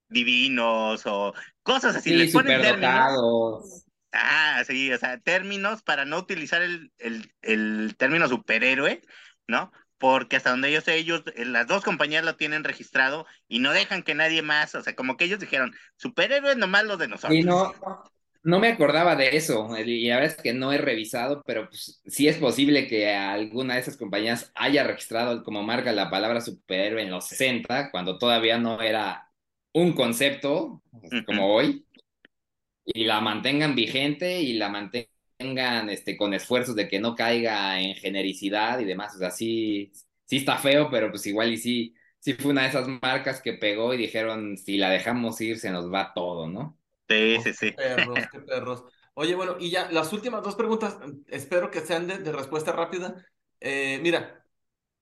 C: divinos o cosas así.
D: Sí,
C: Les ponen términos. Ah, sí, o sea, términos para no utilizar el, el, el término superhéroe, ¿no? Porque hasta donde yo sé, ellos, eh, las dos compañías lo tienen registrado y no dejan que nadie más, o sea, como que ellos dijeron, superhéroes nomás los de nosotros.
D: Y no, no me acordaba de eso, y la verdad es que no he revisado, pero pues, sí es posible que alguna de esas compañías haya registrado como marca la palabra superhéroe en los 60, cuando todavía no era un concepto como hoy, y la mantengan vigente y la mantengan este, con esfuerzos de que no caiga en genericidad y demás. O sea, sí, sí está feo, pero pues igual y sí, sí fue una de esas marcas que pegó y dijeron, si la dejamos ir, se nos va todo, ¿no?
C: Sí,
B: Oh,
C: sí,
B: qué
C: sí.
B: perros, qué perros. Oye, bueno, y ya las últimas dos preguntas, espero que sean de, de respuesta rápida. Eh, mira,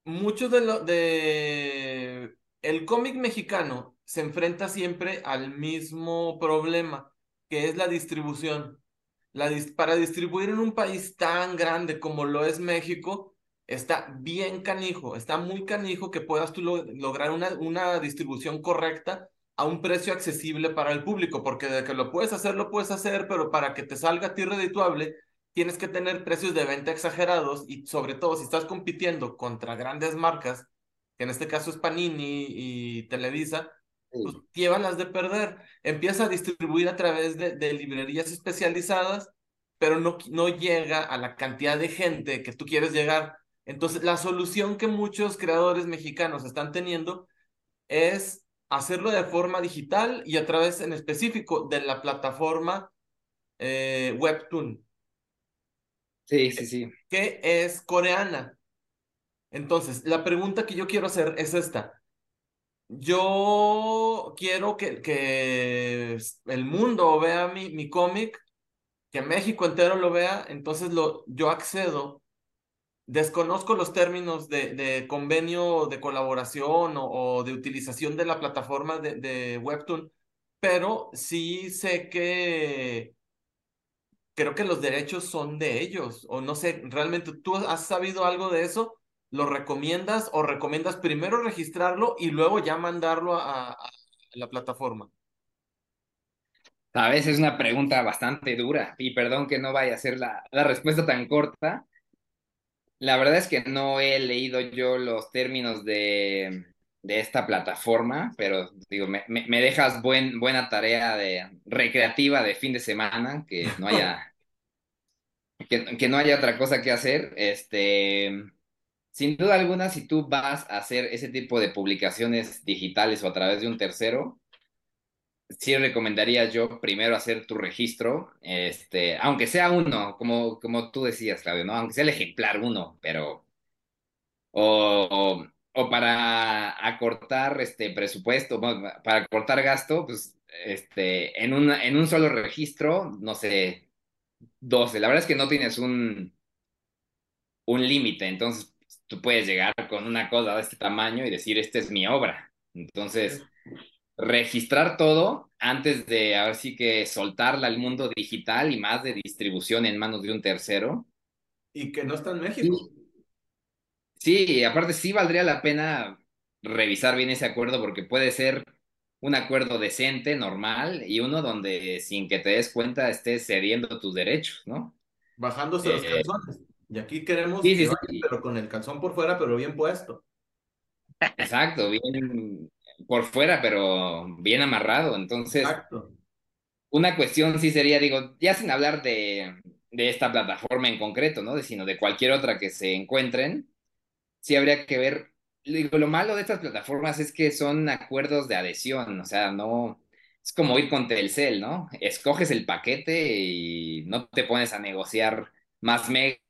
B: mucho de lo de el cómic mexicano se enfrenta siempre al mismo problema, que es la distribución. La dis- para distribuir en un país tan grande como lo es México, está bien canijo, está muy canijo que puedas tú lo- lograr una, una distribución correcta a un precio accesible para el público, porque de que lo puedes hacer, lo puedes hacer, pero para que te salga a ti redituable, tienes que tener precios de venta exagerados y sobre todo si estás compitiendo contra grandes marcas, que en este caso es Panini y Televisa, pues llévalas de perder. Empieza a distribuir a través de, de librerías especializadas, pero no, no llega a la cantidad de gente que tú quieres llegar. Entonces, la solución que muchos creadores mexicanos están teniendo es hacerlo de forma digital y a través en específico de la plataforma eh, Webtoon,
D: Sí, sí, sí.
B: que es coreana. Entonces, la pregunta que yo quiero hacer es esta. Yo quiero que, el mundo vea mi, mi cómic, que México entero lo vea, entonces lo, yo accedo, desconozco los términos de, convenio de colaboración o, o de utilización de la plataforma de, de Webtoon, pero sí sé que creo que los derechos son de ellos, o no sé, realmente tú has sabido algo de eso, ¿lo recomiendas o recomiendas primero registrarlo y luego ya mandarlo a, a la plataforma?
D: Sabes, es una pregunta bastante dura y perdón que no vaya a ser la, la respuesta tan corta. La verdad es que no he leído yo los términos de, de esta plataforma, pero digo, me, me, me dejas buen, buena tarea de recreativa de fin de semana, que no haya, que, que no haya otra cosa que hacer. Este, sin duda alguna, si tú vas a hacer ese tipo de publicaciones digitales o a través de un tercero, sí recomendaría yo primero hacer tu registro, este, aunque sea uno, como, como tú decías, Claudio, ¿no? Aunque sea el ejemplar uno, pero, o, o, para acortar este presupuesto, para acortar gasto, pues, este, en una, en un solo registro, no sé, 12. La verdad es que no tienes un, un límite, entonces tú puedes llegar con una cosa de este tamaño y decir, esta es mi obra. Entonces, registrar todo antes de, ahora sí que soltarla al mundo digital y más de distribución en manos de un tercero.
B: Y que no está en México.
D: Sí, sí, aparte sí valdría la pena revisar bien ese acuerdo porque puede ser un acuerdo decente, normal, y uno donde sin que te des cuenta estés cediendo tus derechos, ¿no?
B: Bajándose los
D: Eh,
B: calzones. Y aquí queremos
D: sí,
B: que
D: sí,
B: vaya,
D: sí,
B: pero con el calzón por fuera, pero bien puesto.
D: exacto, bien por fuera, pero bien amarrado. Entonces,
B: Exacto.
D: una cuestión sí sería, digo, ya sin hablar de, de esta plataforma en concreto, ¿no? De, sino de cualquier otra que se encuentren, sí habría que ver. Digo, lo malo de estas plataformas es que son acuerdos de adhesión, o sea, no. Es como ir con Telcel, ¿no? Escoges el paquete y no te pones a negociar más megas,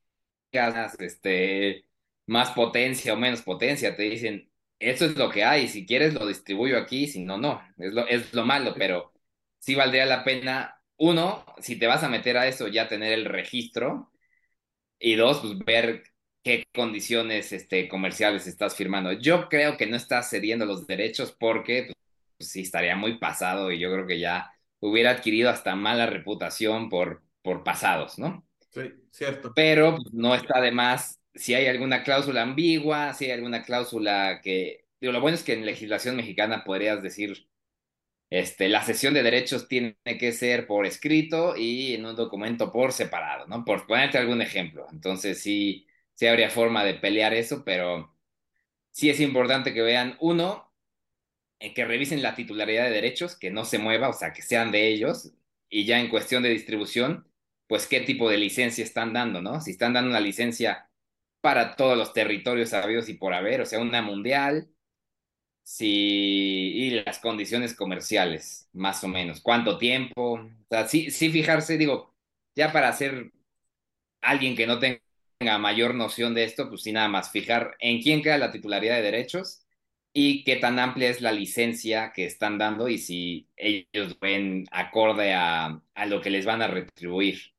D: este, más potencia o menos potencia. Te dicen, esto es lo que hay, si quieres lo distribuyo aquí, si no, no. Es lo, es lo malo, pero sí valdría la pena, uno, si te vas a meter a eso, ya tener el registro, y dos, pues ver qué condiciones este, comerciales estás firmando. Yo creo que no estás cediendo los derechos porque pues, sí estaría muy pasado y yo creo que ya hubiera adquirido hasta mala reputación por, por pasados, ¿no?
B: Cierto.
D: Pero pues, no está de más si hay alguna cláusula ambigua, si hay alguna cláusula que... Digo, lo bueno es que en legislación mexicana podrías decir este, la cesión de derechos tiene que ser por escrito y en un documento por separado, ¿no? Por ponerte algún ejemplo. Entonces sí, sí habría forma de pelear eso, pero sí es importante que vean, uno, eh, que revisen la titularidad de derechos, que no se mueva, o sea, que sean de ellos, y ya en cuestión de distribución, pues qué tipo de licencia están dando, ¿no? Si están dando una licencia para todos los territorios sabidos y por haber, o sea, una mundial Sí, y las condiciones comerciales, más o menos. ¿Cuánto tiempo? O sea, sí, sí fijarse, digo, ya para ser alguien que no tenga mayor noción de esto, pues sí, nada más fijar en quién queda la titularidad de derechos y qué tan amplia es la licencia que están dando y si ellos ven acorde a, a lo que les van a retribuir.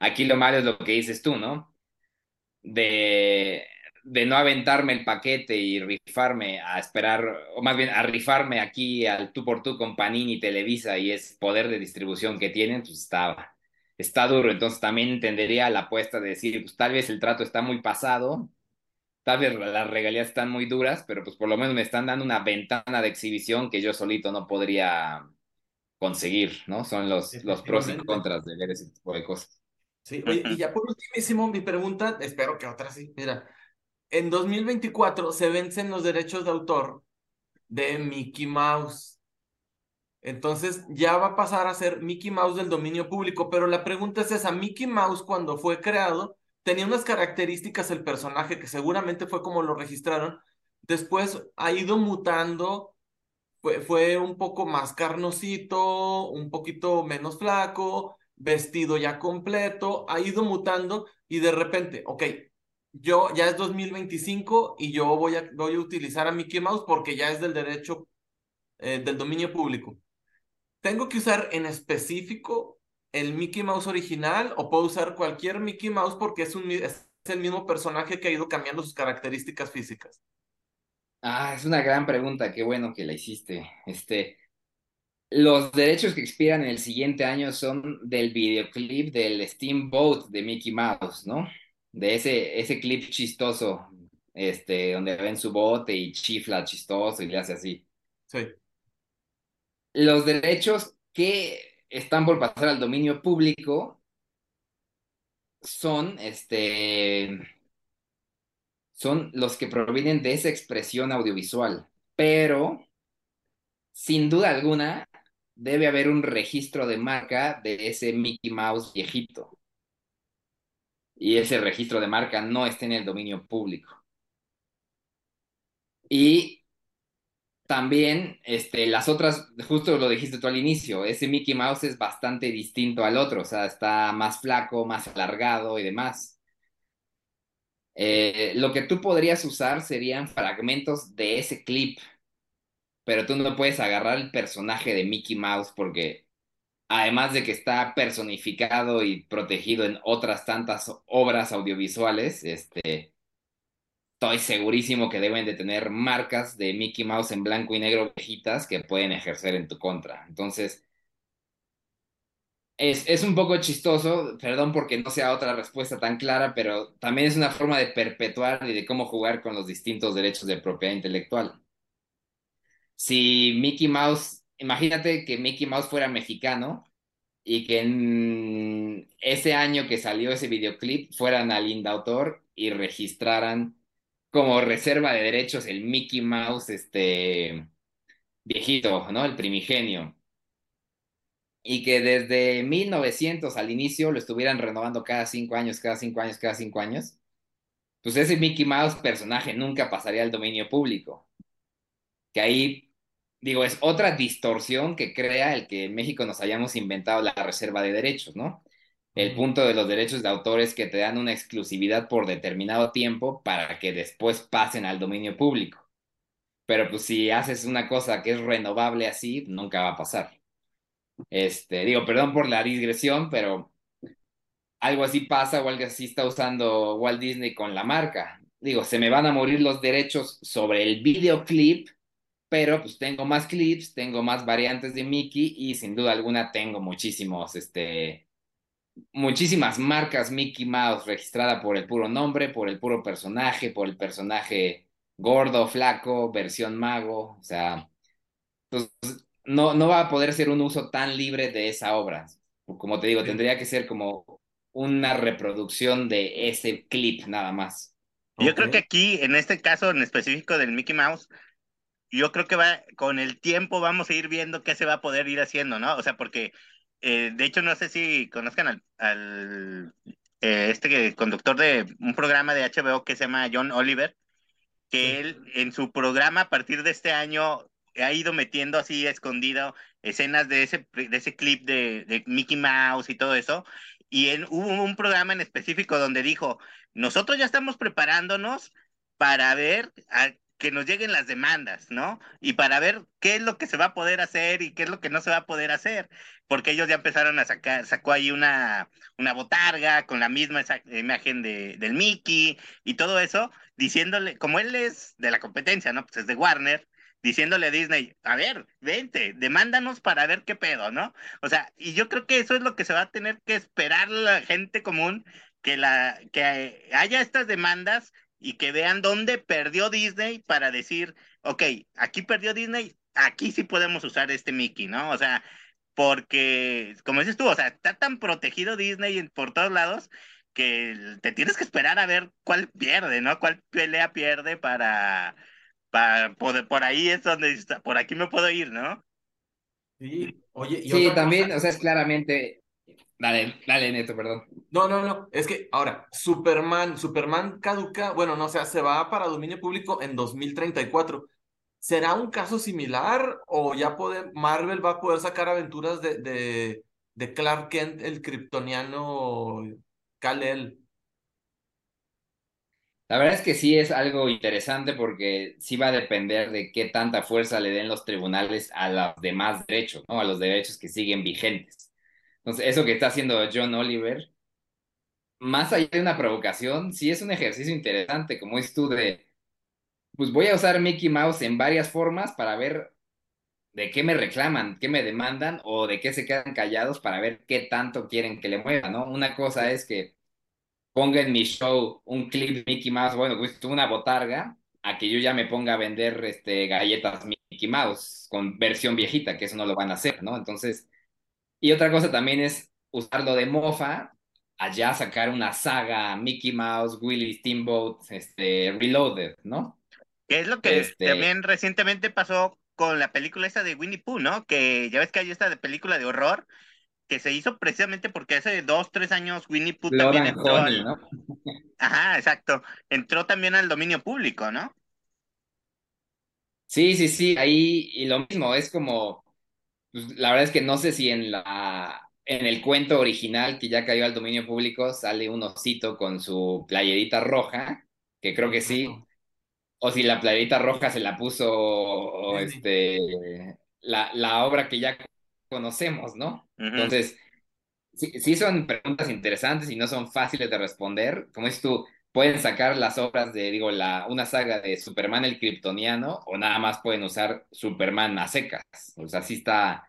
D: Aquí lo malo es lo que dices tú, ¿no? de, de no aventarme el paquete y rifarme a esperar, o más bien a rifarme aquí al tú por tú con Panini y Televisa y es poder de distribución que tienen, pues está, está duro. Entonces también entendería la apuesta de decir, pues tal vez el trato está muy pasado, tal vez las regalías están muy duras, pero pues por lo menos me están dando una ventana de exhibición que yo solito no podría conseguir, ¿no? Son los, los pros y contras de ver ese tipo de cosas.
B: Sí, oye, y ya por ultimísimo, mi pregunta, espero que otra sí. Mira, en 2024 se vencen los derechos de autor de Mickey Mouse. Entonces ya va a pasar a ser Mickey Mouse del dominio público, pero la pregunta es esa, Mickey Mouse cuando fue creado tenía unas características el personaje que seguramente fue como lo registraron, después ha ido mutando, fue, fue un poco más carnosito, un poquito menos flaco, vestido ya completo, ha ido mutando y de repente, ok, yo ya es 2025 y yo voy a, voy a utilizar a Mickey Mouse porque ya es del derecho eh, del dominio público. ¿Tengo que usar en específico el Mickey Mouse original o puedo usar cualquier Mickey Mouse porque es, un, es el mismo personaje que ha ido cambiando sus características físicas?
D: Ah, es una gran pregunta, qué bueno que la hiciste. Este, los derechos que expiran en el siguiente año son del videoclip del Steamboat de Mickey Mouse, ¿no? De ese, ese clip chistoso, este, donde ven su bote y chifla chistoso y le hace así.
B: Sí.
D: Los derechos que están por pasar al dominio público son, este, son los que provienen de esa expresión audiovisual, pero sin duda alguna debe haber un registro de marca de ese Mickey Mouse viejito. Y ese registro de marca no está en el dominio público. Y también este, las otras, justo lo dijiste tú al inicio, ese Mickey Mouse es bastante distinto al otro, o sea, está más flaco, más alargado y demás. Eh, lo que tú podrías usar serían fragmentos de ese clip, pero tú no puedes agarrar el personaje de Mickey Mouse porque además de que está personificado y protegido en otras tantas obras audiovisuales, este, estoy segurísimo que deben de tener marcas de Mickey Mouse en blanco y negro viejitas que pueden ejercer en tu contra. Entonces, es, es un poco chistoso, perdón porque no sea otra respuesta tan clara, pero también es una forma de perpetuar y de cómo jugar con los distintos derechos de propiedad intelectual. Si Mickey Mouse, imagínate que Mickey Mouse fuera mexicano y que en ese año que salió ese videoclip fueran al Indautor y registraran como reserva de derechos el Mickey Mouse, este viejito, ¿no? El primigenio. Y que desde 1900 al inicio lo estuvieran renovando cada cinco años, cada cinco años, cada cinco años. Pues ese Mickey Mouse personaje nunca pasaría al dominio público. Que ahí, digo, es otra distorsión que crea el que en México nos hayamos inventado la reserva de derechos, ¿no? El punto de los derechos de autor es que te dan una exclusividad por determinado tiempo para que después pasen al dominio público. Pero pues si haces una cosa que es renovable así, nunca va a pasar. Este, digo, perdón por la digresión, pero algo así pasa o algo así está usando Walt Disney con la marca. Digo, se me van a morir los derechos sobre el videoclip, pero pues tengo más clips, tengo más variantes de Mickey y sin duda alguna tengo muchísimos, este, muchísimas marcas Mickey Mouse registrada por el puro nombre, por el puro personaje, por el personaje gordo, flaco, versión mago, o sea, pues no, no va a poder ser un uso tan libre de esa obra. Como te digo, tendría que ser como una reproducción de ese clip nada más.
C: Yo creo que aquí, en este caso en específico del Mickey Mouse, yo creo que va, con el tiempo vamos a ir viendo qué se va a poder ir haciendo, ¿no? O sea, porque eh, de hecho, no sé si conozcan al, eh, este conductor de un programa de HBO que se llama John Oliver, que él en su programa a partir de este año ha ido metiendo así escondido escenas de ese, de ese clip de, de Mickey Mouse y todo eso. Y en, hubo un programa en específico donde dijo, nosotros ya estamos preparándonos para ver a que nos lleguen las demandas, ¿no? Y para ver qué es lo que se va a poder hacer y qué es lo que no se va a poder hacer, porque ellos ya empezaron a sacar, sacó ahí una, una botarga con la misma imagen de, del Mickey y todo eso, diciéndole, como él es de la competencia, ¿no? Pues es de Warner, diciéndole a Disney, a ver, vente, demándanos para ver qué pedo, ¿no? O sea, y yo creo que eso es lo que se va a tener que esperar la gente común, que, la, que haya estas demandas y que vean dónde perdió Disney para decir, ok, aquí perdió Disney, aquí sí podemos usar este Mickey, ¿no? O sea, porque, como dices tú, o sea, está tan protegido Disney por todos lados que te tienes que esperar a ver cuál pierde, ¿no? Cuál pelea pierde para, para poder, por ahí es donde está, por aquí me puedo ir, ¿no?
B: Sí, oye,
D: sí, también, o sea, es claramente, Dale, dale, Neto, perdón.
B: No, no, no. Es que ahora, Superman, Superman caduca, bueno, no, o sea, se va para dominio público en 2034. ¿Será un caso similar o ya puede, Marvel va a poder sacar aventuras de, de, de Clark Kent, el kryptoniano Kal-El?
D: La verdad es que sí es algo interesante porque sí va a depender de qué tanta fuerza le den los tribunales a los demás derechos, ¿no? A los derechos que siguen vigentes. Entonces, eso que está haciendo John Oliver, más allá de una provocación, sí es un ejercicio interesante, como es tú, de, pues voy a usar Mickey Mouse en varias formas para ver de qué me reclaman, qué me demandan o de qué se quedan callados para ver qué tanto quieren que le mueva, ¿no? Una cosa es que ponga en mi show un clip de Mickey Mouse, bueno, pues una botarga, a que yo ya me ponga a vender este, galletas Mickey Mouse con versión viejita, que eso no lo van a hacer, ¿no? Entonces, Y otra cosa también es usarlo de mofa, allá sacar una saga Mickey Mouse, Willy Steamboat, este, Reloaded, ¿no?
C: Que es lo que
D: Este-
C: también recientemente pasó con la película esa de Winnie Pooh, ¿no? Que ya ves que hay esta de película de horror que se hizo precisamente porque hace dos, tres años Winnie Pooh también entró
D: Honey,
C: al-
D: ¿no?
C: Ajá, exacto. Entró también al dominio público, ¿no?
D: Sí, sí, sí, ahí, y lo mismo, es como, pues, la verdad es que no sé si en la, en el cuento original que ya cayó al dominio público sale un osito con su playerita roja, que creo que sí, o si la playerita roja se la puso o, este, la, la obra que ya conocemos, ¿no? Entonces, sí, sí son preguntas interesantes y no son fáciles de responder. Como dices tú, pueden sacar las obras de, digo, la, una saga de Superman el Kryptoniano o nada más pueden usar Superman a secas. O sea, sí está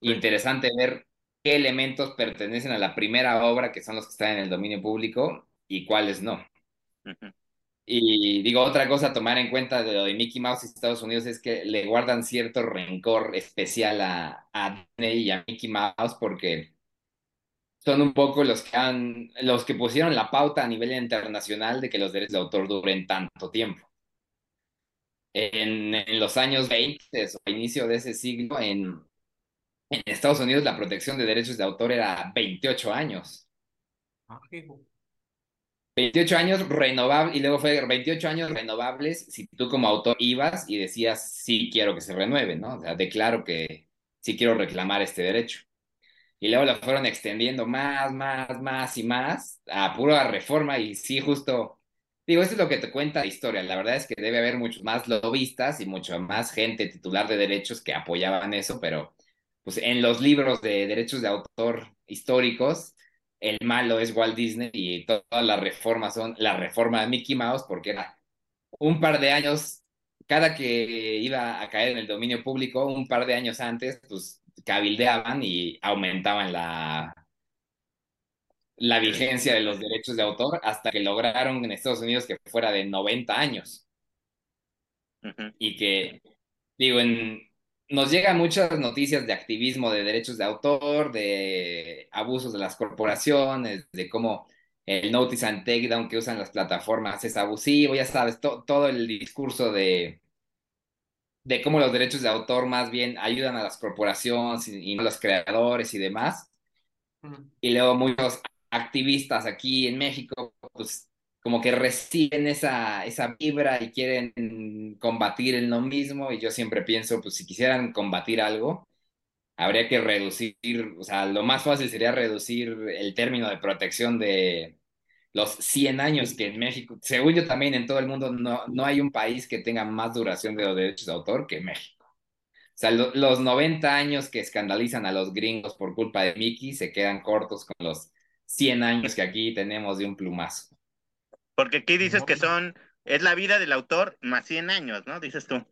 D: interesante ver qué elementos pertenecen a la primera obra, que son los que están en el dominio público, y cuáles no. Y digo, otra cosa a tomar en cuenta de lo de Mickey Mouse y Estados Unidos es que le guardan cierto rencor especial a, a Disney y a Mickey Mouse porque son un poco los que han, los que pusieron la pauta a nivel internacional de que los derechos de autor duren tanto tiempo. En, en los años 20 o inicio de ese siglo, en, en Estados Unidos la protección de derechos de autor era 28 años.
B: Ah, hijo.
D: 28 años renovables, y luego fue 28 años renovables si tú como autor ibas y decías, sí quiero que se renueve, ¿no? O sea, declaro que sí quiero reclamar este derecho. Y luego lo fueron extendiendo más, más, más y más a pura reforma y sí, justo, digo, esto es lo que te cuenta la historia. La verdad es que debe haber muchos más lobistas y mucha más gente titular de derechos que apoyaban eso, pero pues en los libros de derechos de autor históricos, el malo es Walt Disney y to- todas las reformas son la reforma de Mickey Mouse porque era un par de años, cada que iba a caer en el dominio público, un par de años antes, pues cabildeaban y aumentaban la, la vigencia de los derechos de autor hasta que lograron en Estados Unidos que fuera de 90 años. Y que, digo, en, nos llegan muchas noticias de activismo de derechos de autor, de abusos de las corporaciones, de cómo el notice and takedown que usan las plataformas es abusivo, ya sabes, to- todo el discurso de, de cómo los derechos de autor más bien ayudan a las corporaciones y, a los creadores y demás. Y luego muchos activistas aquí en México, pues como que reciben esa, esa vibra y quieren combatir en lo mismo. Y yo siempre pienso, pues si quisieran combatir algo, habría que reducir, o sea, lo más fácil sería reducir el término de protección de los 100 años que en México, según yo también en todo el mundo, no, no hay un país que tenga más duración de los derechos de autor que México. O sea, lo- los 90 años que escandalizan a los gringos por culpa de Mickey se quedan cortos con los 100 años que aquí tenemos de un plumazo.
C: Porque aquí dices que son, es la vida del autor más 100 años, ¿no? Dices tú.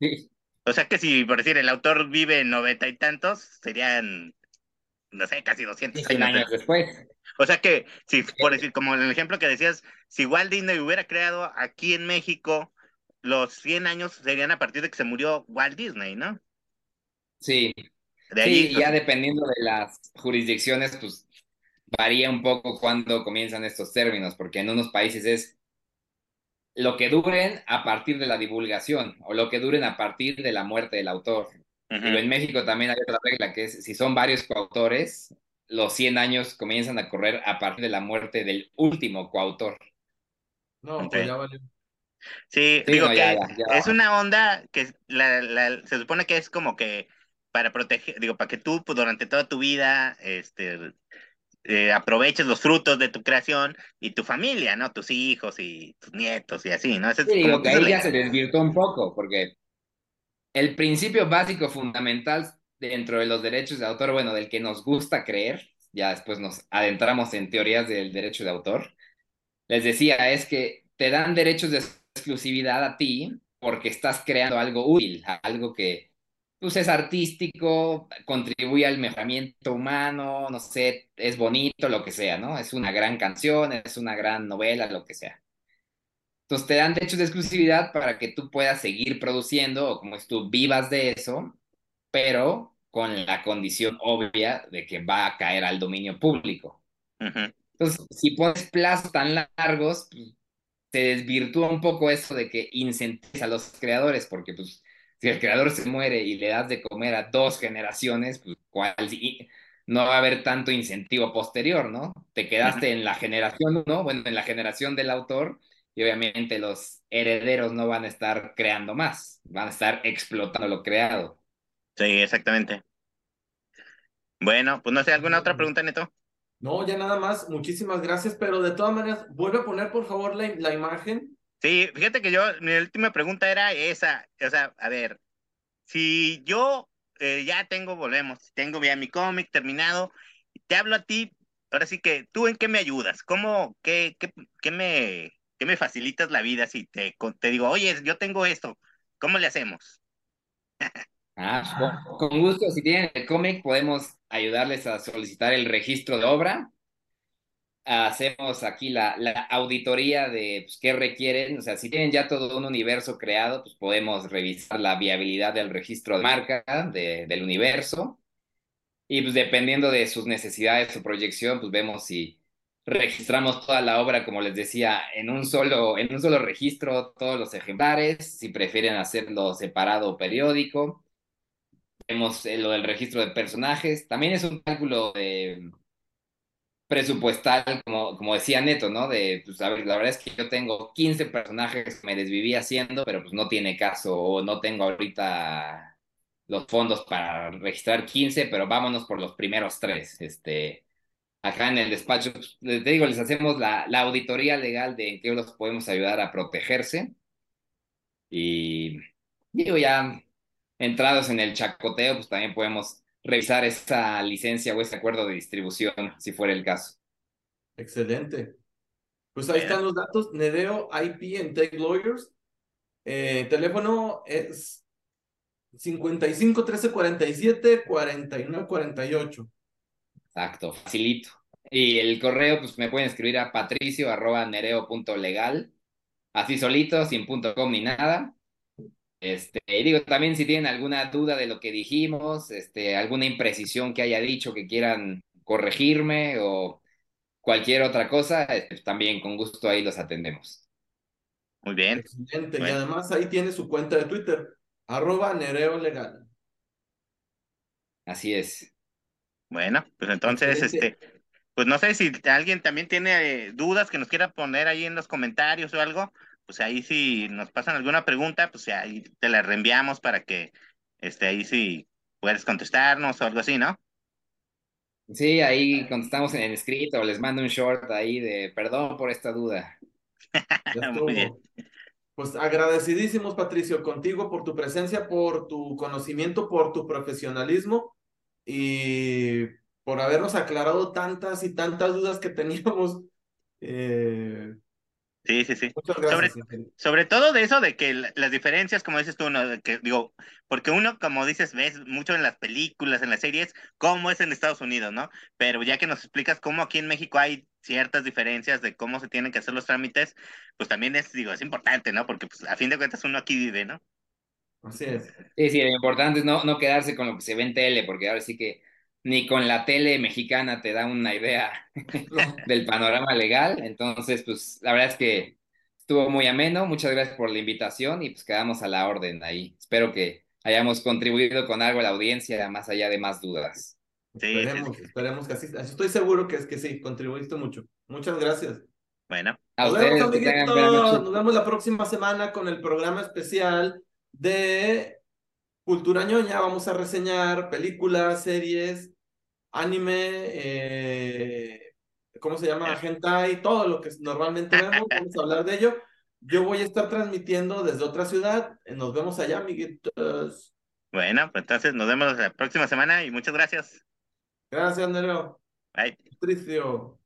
D: Sí,
C: O sea que si, por decir, el autor vive noventa y tantos, serían, no sé, casi 200
D: 100
C: años.
D: años después.
C: O sea que, si, por decir, como en el ejemplo que decías, si Walt Disney hubiera creado aquí en México, los 100 años serían a partir de que se murió Walt Disney, ¿no?
D: Sí,
C: De
D: sí,
C: ahí,
D: y ya dependiendo de las jurisdicciones, pues varía un poco cuándo comienzan estos términos, porque en unos países es lo que duren a partir de la divulgación o lo que duren a partir de la muerte del autor.
C: Ujú.
D: Digo, en México también hay otra regla que es, si son varios coautores, los 100 años comienzan a correr a partir de la muerte del último coautor.
B: No, pues ya valió.
C: Sí,
D: Sí,
C: digo
D: no,
C: que
D: ya, ya, ya.
C: es una onda que la, la- se supone que es como que para proteger, digo, para que tú pues, durante toda tu vida este, eh, aproveches los frutos de tu creación y tu familia, ¿no? Tus hijos y tus nietos y así, ¿no? Es
D: Sí, digo que ahí ya se
C: idea.
D: desvirtuó un poco, porque el principio básico fundamental dentro de los derechos de autor, bueno, del que nos gusta creer, ya después nos adentramos en teorías del derecho de autor, les decía, es que te dan derechos de exclusividad a ti porque estás creando algo útil, algo que pues, es artístico, contribuye al mejoramiento humano, no sé, es bonito, lo que sea, ¿no? Es una gran canción, es una gran novela, lo que sea. Entonces te dan derechos de exclusividad para que tú puedas seguir produciendo o como es tú vivas de eso, pero con la condición obvia de que va a caer al dominio público. Entonces, si pones plazos tan largos, pues, se desvirtúa un poco eso de que incentives a los creadores, porque pues si el creador se muere y le das de comer a dos generaciones, pues ¿cuál, no va a haber tanto incentivo posterior, ¿no? Te quedaste en la generación, ¿no? Bueno, en la generación del autor y obviamente los herederos no van a estar creando más, van a estar explotando lo creado.
C: Sí, exactamente. Bueno, pues no sé, ¿alguna otra pregunta, Neto?
B: No, ya nada más, muchísimas gracias, pero de todas maneras, vuelve a poner por favor la, la imagen.
C: Sí, fíjate que yo, mi última pregunta era esa, o sea, a ver, si yo eh, ya tengo, volvemos, tengo ya mi cómic terminado, te hablo a ti, ahora sí que, ¿tú en qué me ayudas? ¿Cómo, qué, qué, qué me, qué me facilitas la vida si te, te digo, oye, yo tengo esto, ¿cómo le hacemos?
D: Ah, con, gusto, si tienen el cómic, podemos ayudarles a solicitar el registro de obra. Hacemos aquí la, la auditoría de pues, qué requieren. O sea, si tienen ya todo un universo creado, pues podemos revisar la viabilidad del registro de marca de, del universo. Y pues dependiendo de sus necesidades o proyección, pues vemos si registramos toda la obra, como les decía, en un solo, en un solo registro, todos los ejemplares, si prefieren hacerlo separado o periódico Tenemos eh, lo del registro de personajes. También es un cálculo de presupuestal, como, como decía Neto, ¿no? De, pues, a ver, la verdad es que yo tengo 15 personajes que me desviví haciendo, pero pues no tiene caso, o no tengo ahorita los fondos para registrar 15, pero vámonos por los primeros tres. Este, acá en el despacho, pues, les digo, les hacemos la, la auditoría legal de en qué los podemos ayudar a protegerse. Y digo, ya entrados en el chacoteo, pues también podemos revisar esa licencia o ese acuerdo de distribución, si fuera el caso.
B: Excelente. Pues ahí están los datos. Nedeo IP en Tech Lawyers. Eh, teléfono es 55 13 47 49 48.
D: Exacto, facilito. Y el correo, pues me pueden escribir a patricio arroba nereo.legal, así solito, sin punto com ni nada. Este, digo, también si tienen alguna duda de lo que dijimos, este, alguna imprecisión que haya dicho que quieran corregirme o cualquier otra cosa, este, también con gusto ahí los atendemos.
C: Muy bien.
B: Excelente. Y además ahí tiene su cuenta de Twitter, arroba Nereo Legal.
D: Así es.
C: Bueno, pues entonces, este, pues no sé si alguien también tiene eh, dudas que nos quiera poner ahí en los comentarios o algo, pues ahí si nos pasan alguna pregunta, pues ahí te la reenviamos para que este, ahí sí puedes contestarnos o algo así, ¿no?
D: Sí, ahí contestamos en el escrito, o les mando un short ahí de perdón por esta duda.
B: Muy bien. Pues agradecidísimos, Patricio, contigo por tu presencia, por tu conocimiento, por tu profesionalismo y por habernos aclarado tantas y tantas dudas que teníamos. Eh,
C: Sí, sí, sí. Sobre, sobre todo de eso, de que las diferencias, como dices tú, ¿no? que digo, porque uno, como dices, ves mucho en las películas, en las series, cómo es en Estados Unidos, ¿no? Pero ya que nos explicas cómo aquí en México hay ciertas diferencias de cómo se tienen que hacer los trámites, pues también es, digo, es importante, ¿no? Porque pues a fin de cuentas uno aquí vive, ¿no?
B: Así es.
D: Sí, sí, lo importante es no, no quedarse con lo que se ve en tele, porque ahora sí que ni con la tele mexicana te da una idea del panorama legal. Entonces, pues la verdad es que estuvo muy ameno. Muchas gracias por la invitación y pues quedamos a la orden ahí. Espero que hayamos contribuido con algo a la audiencia, más allá de más dudas.
B: Sí, esperemos, esperemos que así. Estoy seguro que es que sí, contribuiste mucho. Muchas gracias.
C: Bueno.
B: A nos ustedes, vemos, Nos vemos la próxima semana con el programa especial de Cultura ñoña. Vamos a reseñar películas, series, anime, eh, ¿cómo se llama? Hentai, todo lo que normalmente vemos, vamos a hablar de ello. Yo voy a estar transmitiendo desde otra ciudad. Nos vemos allá, amiguitos.
C: Bueno, pues entonces nos vemos la próxima semana y muchas gracias.
B: Gracias, Nero.
C: Bye.
B: Patricio.